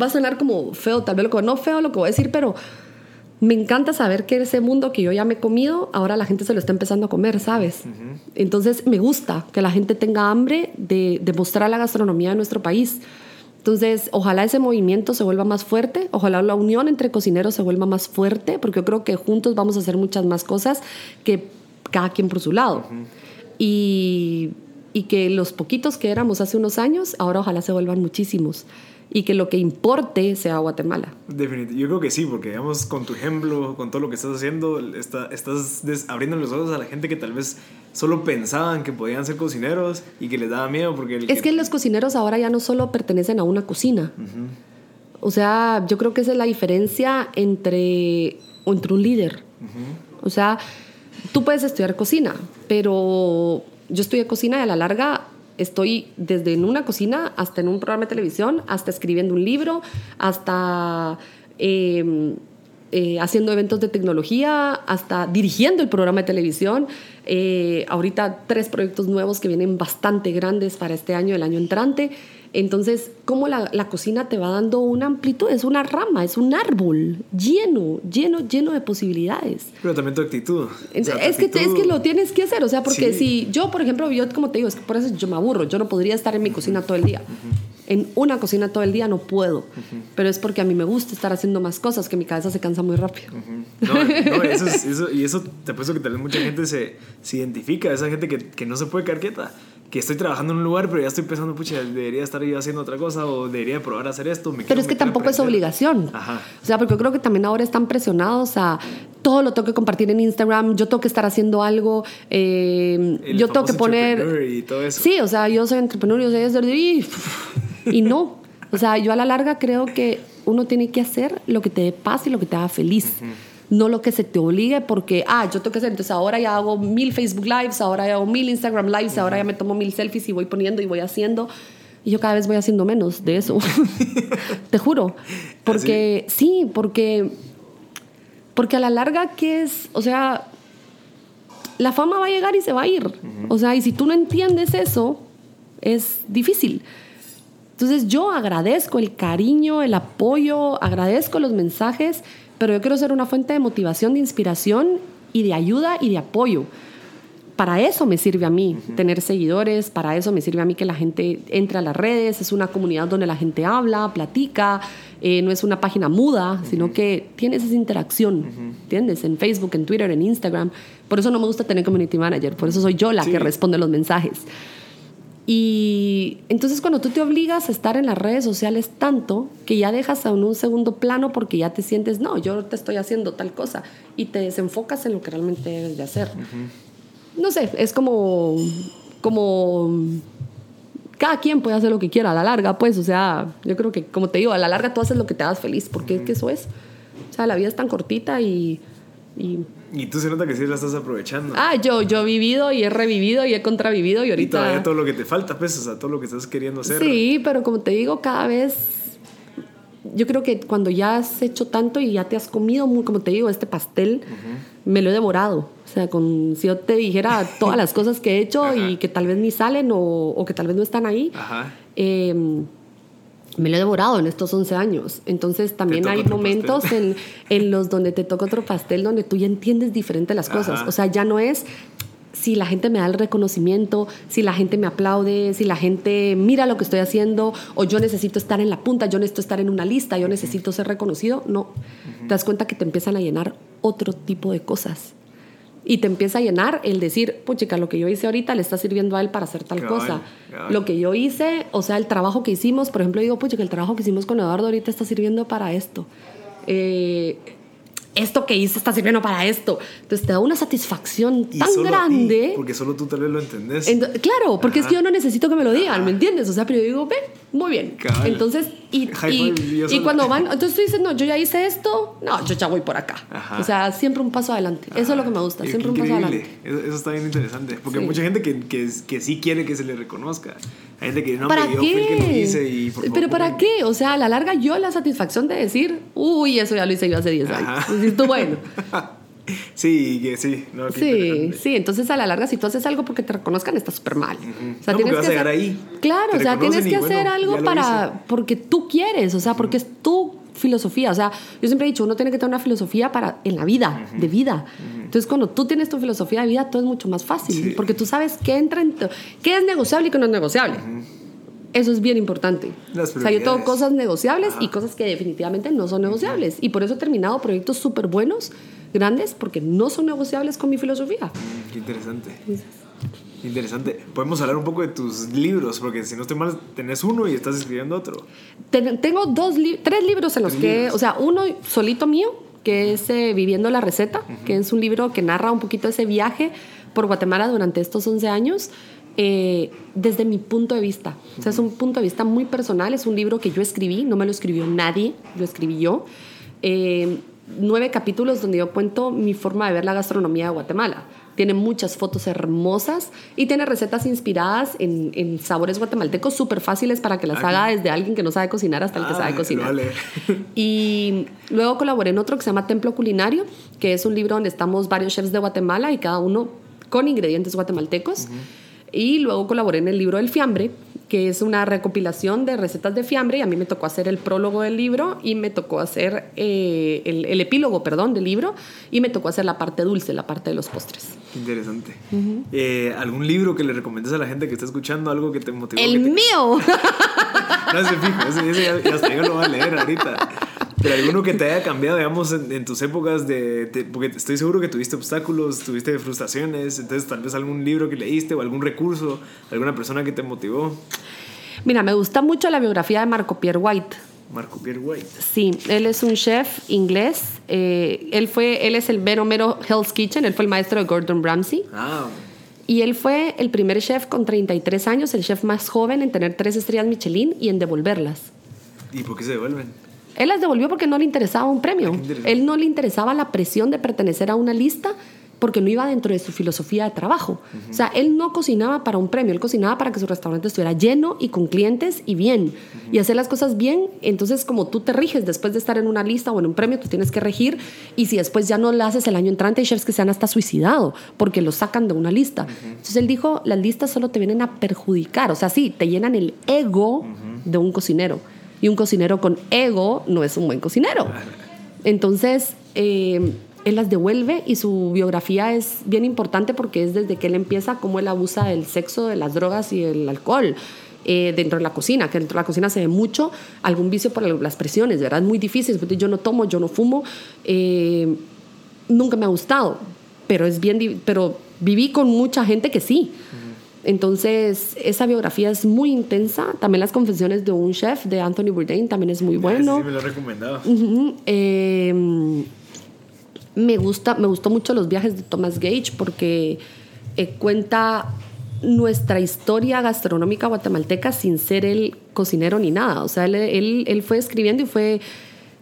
Speaker 2: va a sonar como feo, tal vez lo que no feo lo que voy a decir, pero me encanta saber que ese mundo que yo ya me he comido, ahora la gente se lo está empezando a comer, ¿sabes? Entonces, me gusta que la gente tenga hambre de, de mostrar la gastronomía de nuestro país. Entonces, ojalá ese movimiento se vuelva más fuerte, ojalá la unión entre cocineros se vuelva más fuerte, porque yo creo que juntos vamos a hacer muchas más cosas que cada quien por su lado. y, y que los poquitos que éramos hace unos años, ahora ojalá se vuelvan muchísimos y que lo que importe sea Guatemala.
Speaker 1: Definitivamente, yo creo que sí, porque digamos, con tu ejemplo, con todo lo que estás haciendo, está, estás abriendo los ojos a la gente que tal vez solo pensaban que podían ser cocineros y que les daba miedo porque...
Speaker 2: es que... los cocineros ahora ya no solo pertenecen a una cocina. O sea, yo creo que esa es la diferencia entre, entre un líder. O sea, tú puedes estudiar cocina, pero yo estudié cocina y a la larga estoy desde en una cocina hasta en un programa de televisión, hasta escribiendo un libro, hasta em, eh, haciendo eventos de tecnología, hasta dirigiendo el programa de televisión. Eh, ahorita tres proyectos nuevos que vienen bastante grandes para este año, el año entrante. Entonces, cómo la, la, cocina te va dando una amplitud, es una rama, es un árbol lleno, lleno, lleno de posibilidades.
Speaker 1: Pero también tu actitud.
Speaker 2: es, Que, es que lo tienes que hacer, o sea, porque si yo, por ejemplo, yo como te digo, es que por eso yo me aburro, yo no podría estar en mi cocina todo el día. En una cocina todo el día no puedo, pero es porque a mí me gusta estar haciendo más cosas, que mi cabeza se cansa muy rápido.
Speaker 1: no, no eso, es, eso, y eso te apuesto que tal vez mucha gente se, se identifica, esa gente que, que no se puede quedar quieta que estoy trabajando en un lugar, pero ya estoy pensando, pucha, debería estar yo haciendo otra cosa o debería probar a hacer esto.
Speaker 2: pero es que tampoco es obligación. Ajá. O sea, porque yo creo que también ahora están presionados a todo lo tengo que compartir en Instagram, yo tengo que estar haciendo algo, eh, yo tengo que poner...
Speaker 1: Y todo eso.
Speaker 2: Sí, o sea, yo soy entrepreneur, yo soy... Y, y no. O sea, yo a la larga creo que uno tiene que hacer lo que te dé paz y lo que te haga feliz no lo que se te obligue porque, ah, yo tengo que hacer, entonces ahora ya hago mil Facebook Lives, ahora ya hago mil Instagram Lives, ahora ya me tomo mil selfies y voy poniendo y voy haciendo. Y yo cada vez voy haciendo menos de eso. te juro. Porque, sí, porque, porque a la larga, ¿qué es? O sea, la fama va a llegar y se va a ir. O sea, y si tú no entiendes eso, es difícil. Entonces yo agradezco el cariño, el apoyo, agradezco los mensajes, pero yo quiero ser una fuente de motivación, de inspiración y de ayuda y de apoyo. Para eso me sirve a mí tener seguidores, para eso me sirve a mí que la gente entre a las redes, es una comunidad donde la gente habla, platica, eh, no es una página muda, sino que tienes esa interacción, ¿entiendes? En Facebook, en Twitter, en Instagram. Por eso no me gusta tener community manager, por eso soy yo la que responde los mensajes. Y entonces cuando tú te obligas a estar en las redes sociales tanto que ya dejas a un segundo plano porque ya te sientes, no, yo te estoy haciendo tal cosa y te desenfocas en lo que realmente debes de hacer. No sé, es como, como cada quien puede hacer lo que quiera a la larga, pues, o sea, yo creo que, como te digo, a la larga tú haces lo que te hagas feliz, porque es que eso es. O sea, la vida es tan cortita y
Speaker 1: y, tú se nota que sí la estás aprovechando.
Speaker 2: Ah, yo, yo he vivido y he revivido y he contravivido y ahorita...
Speaker 1: Y todavía todo lo que te falta, pues, o sea, todo lo que estás queriendo hacer.
Speaker 2: Sí, pero como te digo, cada vez... Yo creo que cuando ya has hecho tanto y ya te has comido, como te digo, este pastel, me lo he devorado. O sea, con, si yo te dijera todas las cosas que he hecho y que tal vez ni salen o, o, que tal vez no están ahí, Ajá. Eh, me lo he devorado en estos 11 años. Entonces también hay momentos en, en, los donde te toca otro pastel donde tú ya entiendes diferente las cosas. O sea, ya no es si la gente me da el reconocimiento, si la gente me aplaude, si la gente mira lo que estoy haciendo, o yo necesito estar en la punta, yo necesito estar en una lista, yo necesito ser reconocido. No, te das cuenta que te empiezan a llenar otro tipo de cosas y te empieza a llenar el decir, puchica, lo que yo hice ahorita le está sirviendo a él para hacer tal cosa. Lo que yo hice, o sea, el trabajo que hicimos, por ejemplo, digo, puchica, el trabajo que hicimos con Eduardo ahorita está sirviendo para esto. Eh, esto que hice está sirviendo para esto. Entonces te da una satisfacción tan grande.
Speaker 1: porque solo tú tal vez lo entendés.
Speaker 2: claro, porque es que yo no necesito que me lo digan, ¿me entiendes? O sea, pero yo digo, ve, muy bien. Entonces, y, y, cuando van, entonces tú dices, no, yo ya hice esto, no, yo ya voy por acá. O sea, siempre un paso adelante. Eso es lo que me gusta, siempre un paso adelante.
Speaker 1: Eso, está bien interesante, porque hay mucha gente que, que, que sí quiere que se le reconozca. Hay gente que no,
Speaker 2: ¿Para
Speaker 1: yo
Speaker 2: qué?
Speaker 1: que lo hice y por
Speaker 2: Pero ¿para qué? O sea, a la larga yo la satisfacción de decir, uy, eso ya lo hice yo hace 10 años. Decir tú, bueno.
Speaker 1: Sí, sí. No,
Speaker 2: sí, sí. Entonces, a la larga, si tú haces algo porque te reconozcan, está súper mal.
Speaker 1: O sea, tienes que hacer... ahí.
Speaker 2: Claro, o sea, tienes que hacer algo para... Porque tú quieres, o sea, porque es tu filosofía. O sea, yo siempre he dicho, uno tiene que tener una filosofía para, en la vida, de vida. Entonces, cuando tú tienes tu filosofía de vida, todo es mucho más fácil, porque tú sabes qué entra en qué es negociable y qué no es negociable. Eso es bien importante. o sea, yo tengo cosas negociables y cosas que definitivamente no son negociables. Y por eso he terminado proyectos súper buenos, grandes, porque no son negociables con mi filosofía.
Speaker 1: Qué interesante. Interesante. Podemos hablar un poco de tus libros, porque si no estoy mal, tenés uno y estás escribiendo otro.
Speaker 2: tengo dos tres libros en los que, o sea, uno solito mío, que es eh, Viviendo la Receta, que es un libro que narra un poquito ese viaje por Guatemala durante estos 11 años. Eh, desde mi punto de vista. O sea, es un punto de vista muy personal, es un libro que yo escribí, no me lo escribió nadie, lo escribí yo. Eh, nueve capítulos donde yo cuento mi forma de ver la gastronomía de Guatemala. Tiene muchas fotos hermosas y tiene recetas inspiradas en, sabores guatemaltecos súper fáciles para que las haga desde alguien que no sabe cocinar hasta el que sabe ah, cocinar. Y luego colaboré en otro que se llama Templo Culinario, que es un libro donde estamos varios chefs de Guatemala y cada uno con ingredientes guatemaltecos. Y luego colaboré en el libro El Fiambre, que es una recopilación de recetas de fiambre y a mí me tocó hacer el prólogo del libro y me tocó hacer eh, el, epílogo, perdón, del libro y me tocó hacer la parte dulce, la parte de los postres.
Speaker 1: Interesante. Eh, ¿Algún libro que le recomiendes a la gente que está escuchando, algo que te motivó?
Speaker 2: ¡El mío!
Speaker 1: no, ese fijo, ese, ya, hasta yo lo voy a leer ahorita. Pero alguno que te haya cambiado, digamos, en, tus épocas de, Porque estoy seguro que tuviste obstáculos, tuviste frustraciones, entonces tal vez algún libro que leíste o algún recurso, alguna persona que te motivó.
Speaker 2: Mira, me gusta mucho la biografía de Marco Pierre White.
Speaker 1: Marco Pierre White.
Speaker 2: Sí, él es un chef inglés. Eh, él, fue, él es el mero mero Hell's Kitchen, él fue el maestro de Gordon Ramsay.
Speaker 1: Ah.
Speaker 2: Y él fue el primer chef con 33 años, el chef más joven en tener tres estrellas Michelin y en devolverlas.
Speaker 1: ¿Y por qué se devuelven?
Speaker 2: Él las devolvió porque no le interesaba un premio. Él no le interesaba la presión de pertenecer a una lista porque no iba dentro de su filosofía de trabajo. O sea, él no cocinaba para un premio, él cocinaba para que su restaurante estuviera lleno y con clientes y bien. Y hacer las cosas bien, entonces como tú te riges después de estar en una lista o en un premio, tú tienes que regir. Y si después ya no lo haces el año entrante, hay chefs que se han hasta suicidado porque lo sacan de una lista. Entonces él dijo, las listas solo te vienen a perjudicar. O sea, sí, te llenan el ego de un cocinero. Y un cocinero con ego no es un buen cocinero. Entonces, eh, él las devuelve y su biografía es bien importante porque es desde que él empieza cómo él abusa del sexo, de las drogas y el alcohol. Eh, dentro de la cocina, que dentro de la cocina se ve mucho algún vicio por las presiones, ¿verdad? Es muy difícil, yo no tomo, yo no fumo, eh, nunca me ha gustado, pero es bien, pero viví con mucha gente que sí. Entonces, esa biografía es muy intensa. También las confesiones de un chef, de Anthony Bourdain, también es muy bueno.
Speaker 1: Sí, me lo he recomendado.
Speaker 2: eh, me, gusta, me gustó mucho los viajes de Thomas Gage porque eh, cuenta nuestra historia gastronómica guatemalteca sin ser el cocinero ni nada. O sea, él, él, él, fue escribiendo y fue,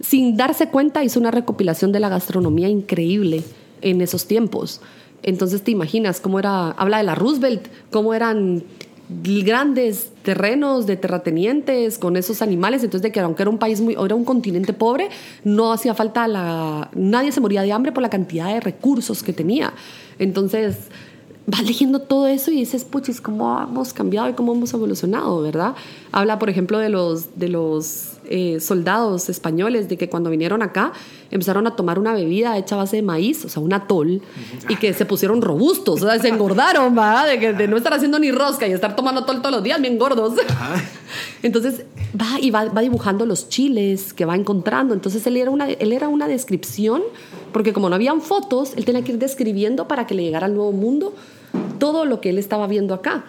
Speaker 2: sin darse cuenta, hizo una recopilación de la gastronomía increíble en esos tiempos. Entonces te imaginas cómo era, habla de la Roosevelt, cómo eran grandes terrenos de terratenientes con esos animales, entonces de que aunque era un país muy, era un continente pobre, no hacía falta la, nadie se moría de hambre por la cantidad de recursos que tenía. Entonces vas leyendo todo eso y dices, puchis, cómo hemos cambiado y cómo hemos evolucionado, ¿verdad? Habla, por ejemplo, de los, de los eh, soldados españoles, de que cuando vinieron acá empezaron a tomar una bebida hecha a base de maíz, o sea, un atol, y que se pusieron robustos, o sea, se engordaron, ¿verdad? De, que, de no estar haciendo ni rosca y estar tomando atol todos los días, bien gordos. Entonces va y va, va, dibujando los chiles que va encontrando. Entonces él era, una, él era una descripción, porque como no habían fotos, él tenía que ir describiendo para que le llegara al nuevo mundo todo lo que él estaba viendo acá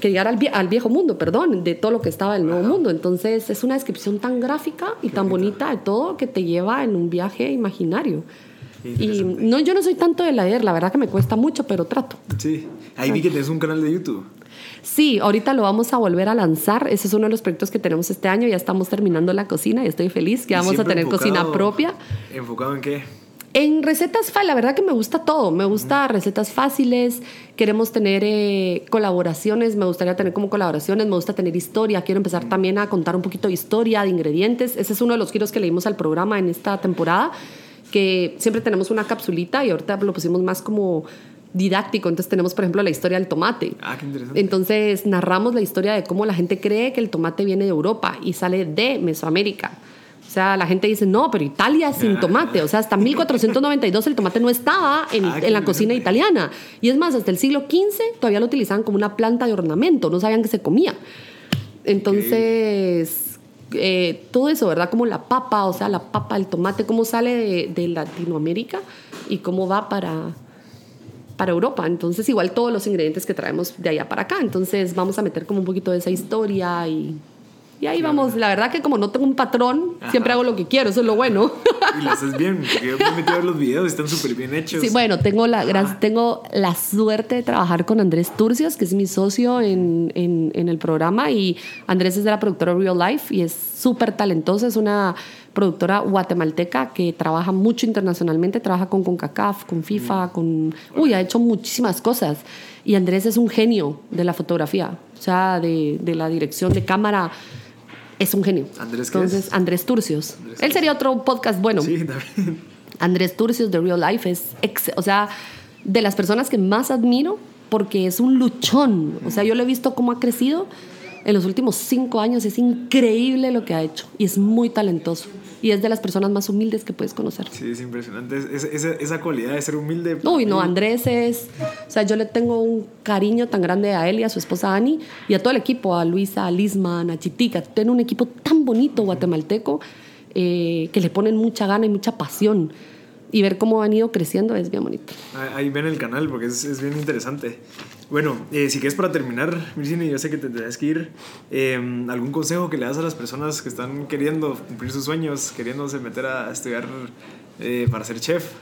Speaker 2: que llegara al, al, viejo mundo, perdón, de todo lo que estaba en el nuevo mundo. Entonces es una descripción tan gráfica y tan bonita de todo que te lleva en un viaje imaginario. Y no, yo no soy tanto de leer, la verdad que me cuesta mucho, pero trato.
Speaker 1: Sí, ahí vi que tienes un canal de YouTube.
Speaker 2: Sí, ahorita lo vamos a volver a lanzar. Ese es uno de los proyectos que tenemos este año. Ya estamos terminando la cocina y estoy feliz que vamos a tener cocina propia.
Speaker 1: ¿Enfocado en qué?
Speaker 2: En recetas, la verdad que me gusta todo. Me gusta recetas fáciles. Queremos tener eh, colaboraciones. Me gustaría tener como colaboraciones. Me gusta tener historia. Quiero empezar también a contar un poquito de historia, de ingredientes. Ese es uno de los giros que leímos al programa en esta temporada. Que siempre tenemos una capsulita y ahorita lo pusimos más como didáctico. Entonces tenemos, por ejemplo, la historia del tomate.
Speaker 1: Ah, qué interesante.
Speaker 2: Entonces narramos la historia de cómo la gente cree que el tomate viene de Europa y sale de Mesoamérica. O sea, la gente dice, no, pero Italia sin tomate. O sea, hasta 1492 el tomate no estaba en, ah, en la cocina italiana. Y es más, hasta el siglo XV todavía lo utilizaban como una planta de ornamento. No sabían que se comía. Entonces, eh, todo eso, ¿verdad? Como la papa, o sea, la papa, el tomate, cómo sale de, de Latinoamérica y cómo va para, para Europa. Entonces, igual todos los ingredientes que traemos de allá para acá. Entonces, vamos a meter como un poquito de esa historia y y ahí vamos, la verdad que como no tengo un patrón, siempre hago lo que quiero, eso es lo bueno.
Speaker 1: Y lo haces bien, porque yo me he metido a ver los videos, están súper bien hechos.
Speaker 2: Sí, bueno, tengo la, tengo la suerte de trabajar con Andrés Turcios, que es mi socio en, en, en el programa, y Andrés es de la productora Real Life y es súper talentosa, es una productora guatemalteca que trabaja mucho internacionalmente, trabaja con CONCACAF, con FIFA, con... Uy, ha hecho muchísimas cosas. Y Andrés es un genio de la fotografía, o sea, de, de la dirección de cámara es un genio.
Speaker 1: Andrés
Speaker 2: Entonces, Andrés Turcios. Él sería otro podcast bueno.
Speaker 1: Sí, también.
Speaker 2: Andrés Turcios de Real Life es, ex, o sea, de las personas que más admiro porque es un luchón. O sea, yo lo he visto cómo ha crecido en los últimos cinco años. Es increíble lo que ha hecho y es muy talentoso y es de las personas más humildes que puedes conocer.
Speaker 1: Sí, es impresionante. Es, esa, esa cualidad de ser humilde.
Speaker 2: Uy, no, Andrés es. O sea, yo le tengo un cariño tan grande a él y a su esposa Ani y a todo el equipo, a Luisa, a Lisman, a Chitica. Tiene un equipo tan bonito guatemalteco eh, que le ponen mucha gana y mucha pasión. Y ver cómo han ido creciendo es bien bonito.
Speaker 1: Ahí ven el canal porque es, es bien interesante. Bueno, eh, si quieres para terminar, Mircini, yo sé que te tendrás que ir. Eh, ¿Algún consejo que le das a las personas que están queriendo cumplir sus sueños, queriéndose meter a estudiar eh, para ser chef?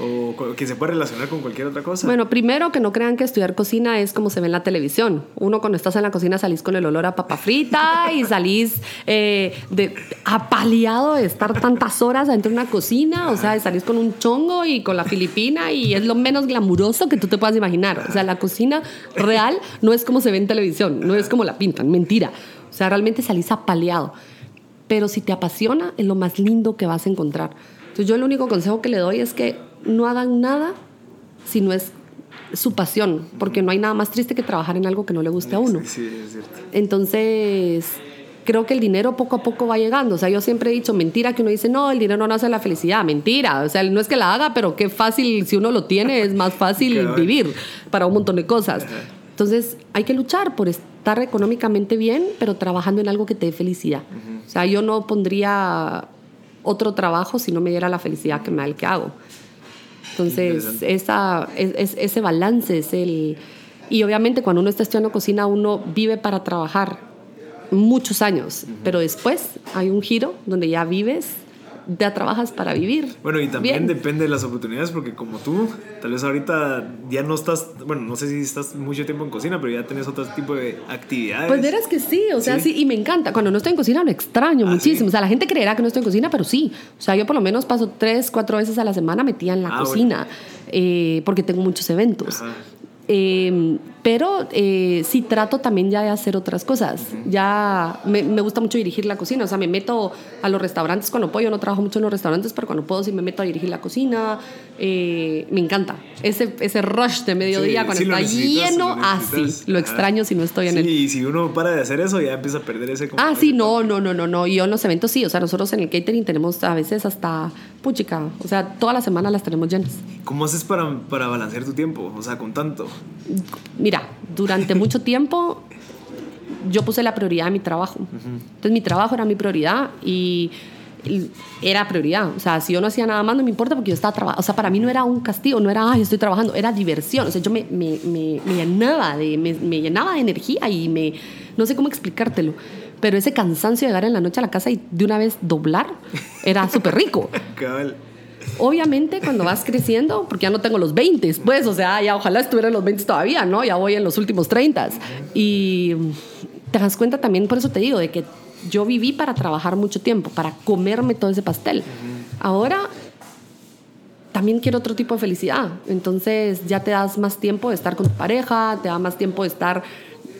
Speaker 1: O que se puede relacionar con cualquier otra cosa.
Speaker 2: Bueno, primero que no crean que estudiar cocina es como se ve en la televisión. Uno cuando estás en la cocina salís con el olor a papa frita y salís eh, de, apaleado de estar tantas horas dentro de una cocina, o sea, salís con un chongo y con la filipina y es lo menos glamuroso que tú te puedas imaginar. O sea, la cocina real no es como se ve en televisión, no es como la pintan, mentira. O sea, realmente salís apaleado. Pero si te apasiona, es lo más lindo que vas a encontrar. Entonces yo el único consejo que le doy es que no hagan nada si no es su pasión, porque no hay nada más triste que trabajar en algo que no le guste a uno.
Speaker 1: Sí, es cierto.
Speaker 2: Entonces, creo que el dinero poco a poco va llegando. O sea, yo siempre he dicho, mentira que uno dice, no, el dinero no hace la felicidad. Mentira. O sea, no es que la haga, pero qué fácil, si uno lo tiene, es más fácil vivir para un montón de cosas. Entonces, hay que luchar por estar económicamente bien, pero trabajando en algo que te dé felicidad. O sea, yo no pondría otro trabajo si no me diera la felicidad que me da el que hago. Entonces, esa, es, ese balance es el... Y obviamente cuando uno está estudiando cocina, uno vive para trabajar muchos años, pero después hay un giro donde ya vives ya trabajas para vivir.
Speaker 1: Bueno, y también depende de las oportunidades, porque como tú, tal vez ahorita ya no estás, bueno, no sé si estás mucho tiempo en cocina, pero ya tienes otro tipo de actividades.
Speaker 2: Pues verás que sí, o sea, sí, y me encanta. Cuando no estoy en cocina lo extraño ah, muchísimo. O sea, la gente creerá que no estoy en cocina, pero sí. O sea, yo por lo menos paso tres, cuatro veces a la semana metida en la ah, cocina, eh, porque tengo muchos eventos. Eh, pero eh, sí trato también ya de hacer otras cosas. Ya me, me, gusta mucho dirigir la cocina, o sea, me meto a los restaurantes cuando puedo. Yo no trabajo mucho en los restaurantes, pero cuando puedo sí me meto a dirigir la cocina. Eh, me encanta. Ese, ese rush de mediodía cuando está lleno, así. lo extraño si no estoy en
Speaker 1: el... Y si uno para de hacer eso ya empieza a perder ese...
Speaker 2: Ah, sí, no, no, no, no, no. Yo en los eventos sí, o sea, nosotros en el catering tenemos a veces hasta, puchica, o sea, toda la semana las tenemos llenas.
Speaker 1: ¿Cómo haces para, para balancear tu tiempo? O sea, con tanto.
Speaker 2: Mira, durante mucho tiempo yo puse la prioridad en mi trabajo. Entonces mi trabajo era mi prioridad y, era prioridad. O sea, si yo no hacía nada más no me importa porque yo estaba trabajando. O sea, para mí no era un castigo, no era, ay, estoy trabajando, era diversión. O sea, yo me, me, me, llenaba, de, me, llenaba de energía y me, no sé cómo explicártelo. Pero ese cansancio de llegar en la noche a la casa y de una vez doblar era súper rico. Obviamente cuando vas creciendo, porque ya no tengo los 20, pues, o sea, ya ojalá estuviera en los 20 todavía, ¿no? Ya voy en los últimos 30. Y te das cuenta también, por eso te digo, de que yo viví para trabajar mucho tiempo, para comerme todo ese pastel. Ahora también quiero otro tipo de felicidad. Entonces ya te das más tiempo de estar con tu pareja, te da más tiempo de estar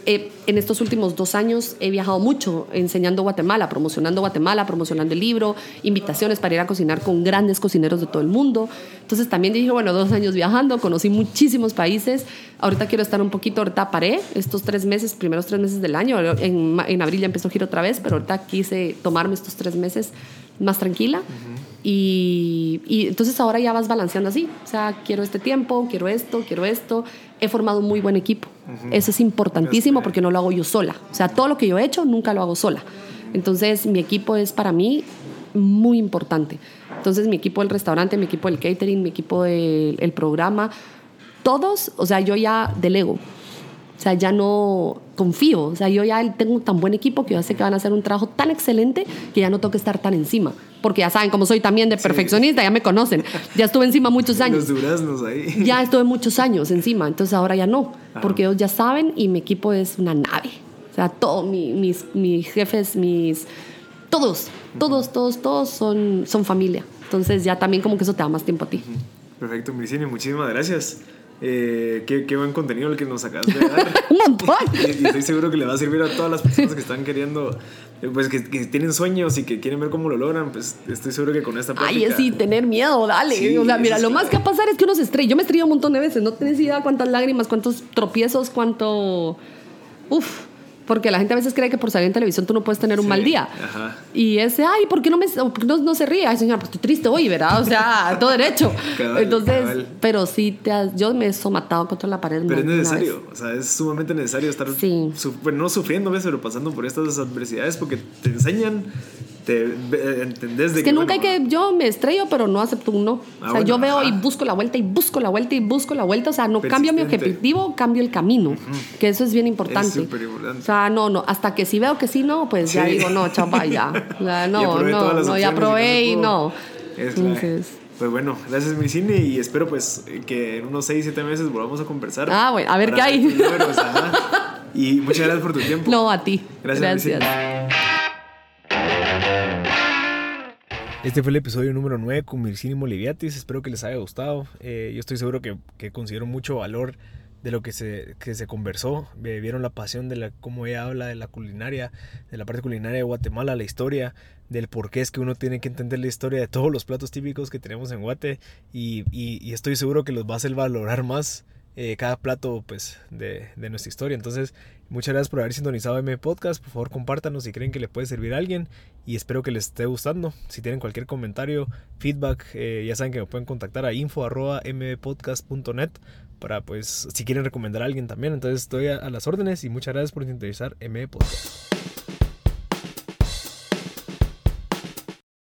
Speaker 2: en estos últimos dos años he viajado mucho enseñando Guatemala, promocionando Guatemala, promocionando el libro, invitaciones para ir a cocinar con grandes cocineros de todo el mundo. Entonces también dije, bueno, dos años viajando, conocí muchísimos países. Ahorita quiero estar un poquito, ahorita paré estos tres meses, primeros tres meses del año. En, en abril ya empezó a giro otra vez, pero ahorita quise tomarme estos tres meses más tranquila. Y, y, entonces ahora ya vas balanceando así. O sea, quiero este tiempo, quiero esto, quiero esto. He formado un muy buen equipo. Eso es importantísimo porque no lo hago yo sola. O sea, todo lo que yo he hecho nunca lo hago sola. Entonces, mi equipo es para mí muy importante. Entonces, mi equipo del restaurante, mi equipo del catering, mi equipo del programa, todos, o sea, yo ya delego. O sea, ya no confío. O sea, yo ya tengo tan buen equipo que yo sé que van a hacer un trabajo tan excelente que ya no tengo que estar tan encima. Porque ya saben cómo soy también de perfeccionista, ya me conocen. Ya estuve encima muchos años.
Speaker 1: Los duraznos ahí.
Speaker 2: Ya estuve muchos años encima, entonces ahora ya no. Porque ellos ya saben y mi equipo es una nave. O sea, todos mis, mis jefes, mis... Todos, todos, todos, todos son, son familia. Entonces ya también como que eso te da más tiempo a ti.
Speaker 1: Perfecto, Mircini, muchísimas gracias. Eh, qué, qué, buen contenido el que nos de dar.
Speaker 2: Un montón.
Speaker 1: Y, estoy seguro que le va a servir a todas las personas que están queriendo, eh, pues que, tienen sueños y que quieren ver cómo lo logran. Pues estoy seguro que con esta
Speaker 2: práctica. Ay, sí, tener miedo, dale. o sea, mira, lo más que va a pasar es que uno se estrella. Yo me estrellé un montón de veces. No tenés idea cuántas lágrimas, cuántos tropiezos, cuánto. Uf. Porque la gente a veces cree que por salir en televisión tú no puedes tener un mal día. Y ese, ay, ¿por qué no, me, no, no, se ríe? Ay, señora, pues estoy triste hoy, ¿verdad? O sea, todo derecho. Entonces, pero sí, te yo me he somatado contra la pared.
Speaker 1: Pero es necesario, o sea, es sumamente necesario estar, no sufriendo, pero pasando por estas adversidades porque te enseñan entendés de
Speaker 2: es que, nunca hay que yo me estrello pero no acepto un no ah, o sea yo veo y busco la vuelta y busco la vuelta y busco la vuelta o sea no cambio mi objetivo cambio el camino que eso es bien importante. o sea no no hasta que si veo que sí no pues ya digo no chapa ya no no no ya probé y no
Speaker 1: entonces Pues bueno, gracias mi cine y espero pues que en unos 6, 7 meses volvamos a conversar.
Speaker 2: Ah, bueno, a ver qué hay.
Speaker 1: Y muchas gracias por tu tiempo.
Speaker 2: No, a ti. Gracias.
Speaker 1: gracias. Este fue el episodio número 9 con Mircini Moliviatis. Espero que les haya gustado. Eh, yo estoy seguro que, que considero mucho valor de lo que se, que se conversó. vieron la pasión de la, cómo ella habla de la culinaria, de la parte culinaria de Guatemala, la historia, del por qué es que uno tiene que entender la historia de todos los platos típicos que tenemos en Guate. Y, y, estoy seguro que los va a hacer valorar más eh, cada plato pues, de, nuestra historia. Entonces, muchas gracias por haber sintonizado M Podcast. Por favor, compártanos si creen que le puede servir a alguien. Y espero que les esté gustando. Si tienen cualquier comentario, feedback, eh, ya saben que me pueden contactar a info.mpodcast.net para pues si quieren recomendar a alguien también. Entonces estoy a, las órdenes y muchas gracias por sintonizar M Podcast.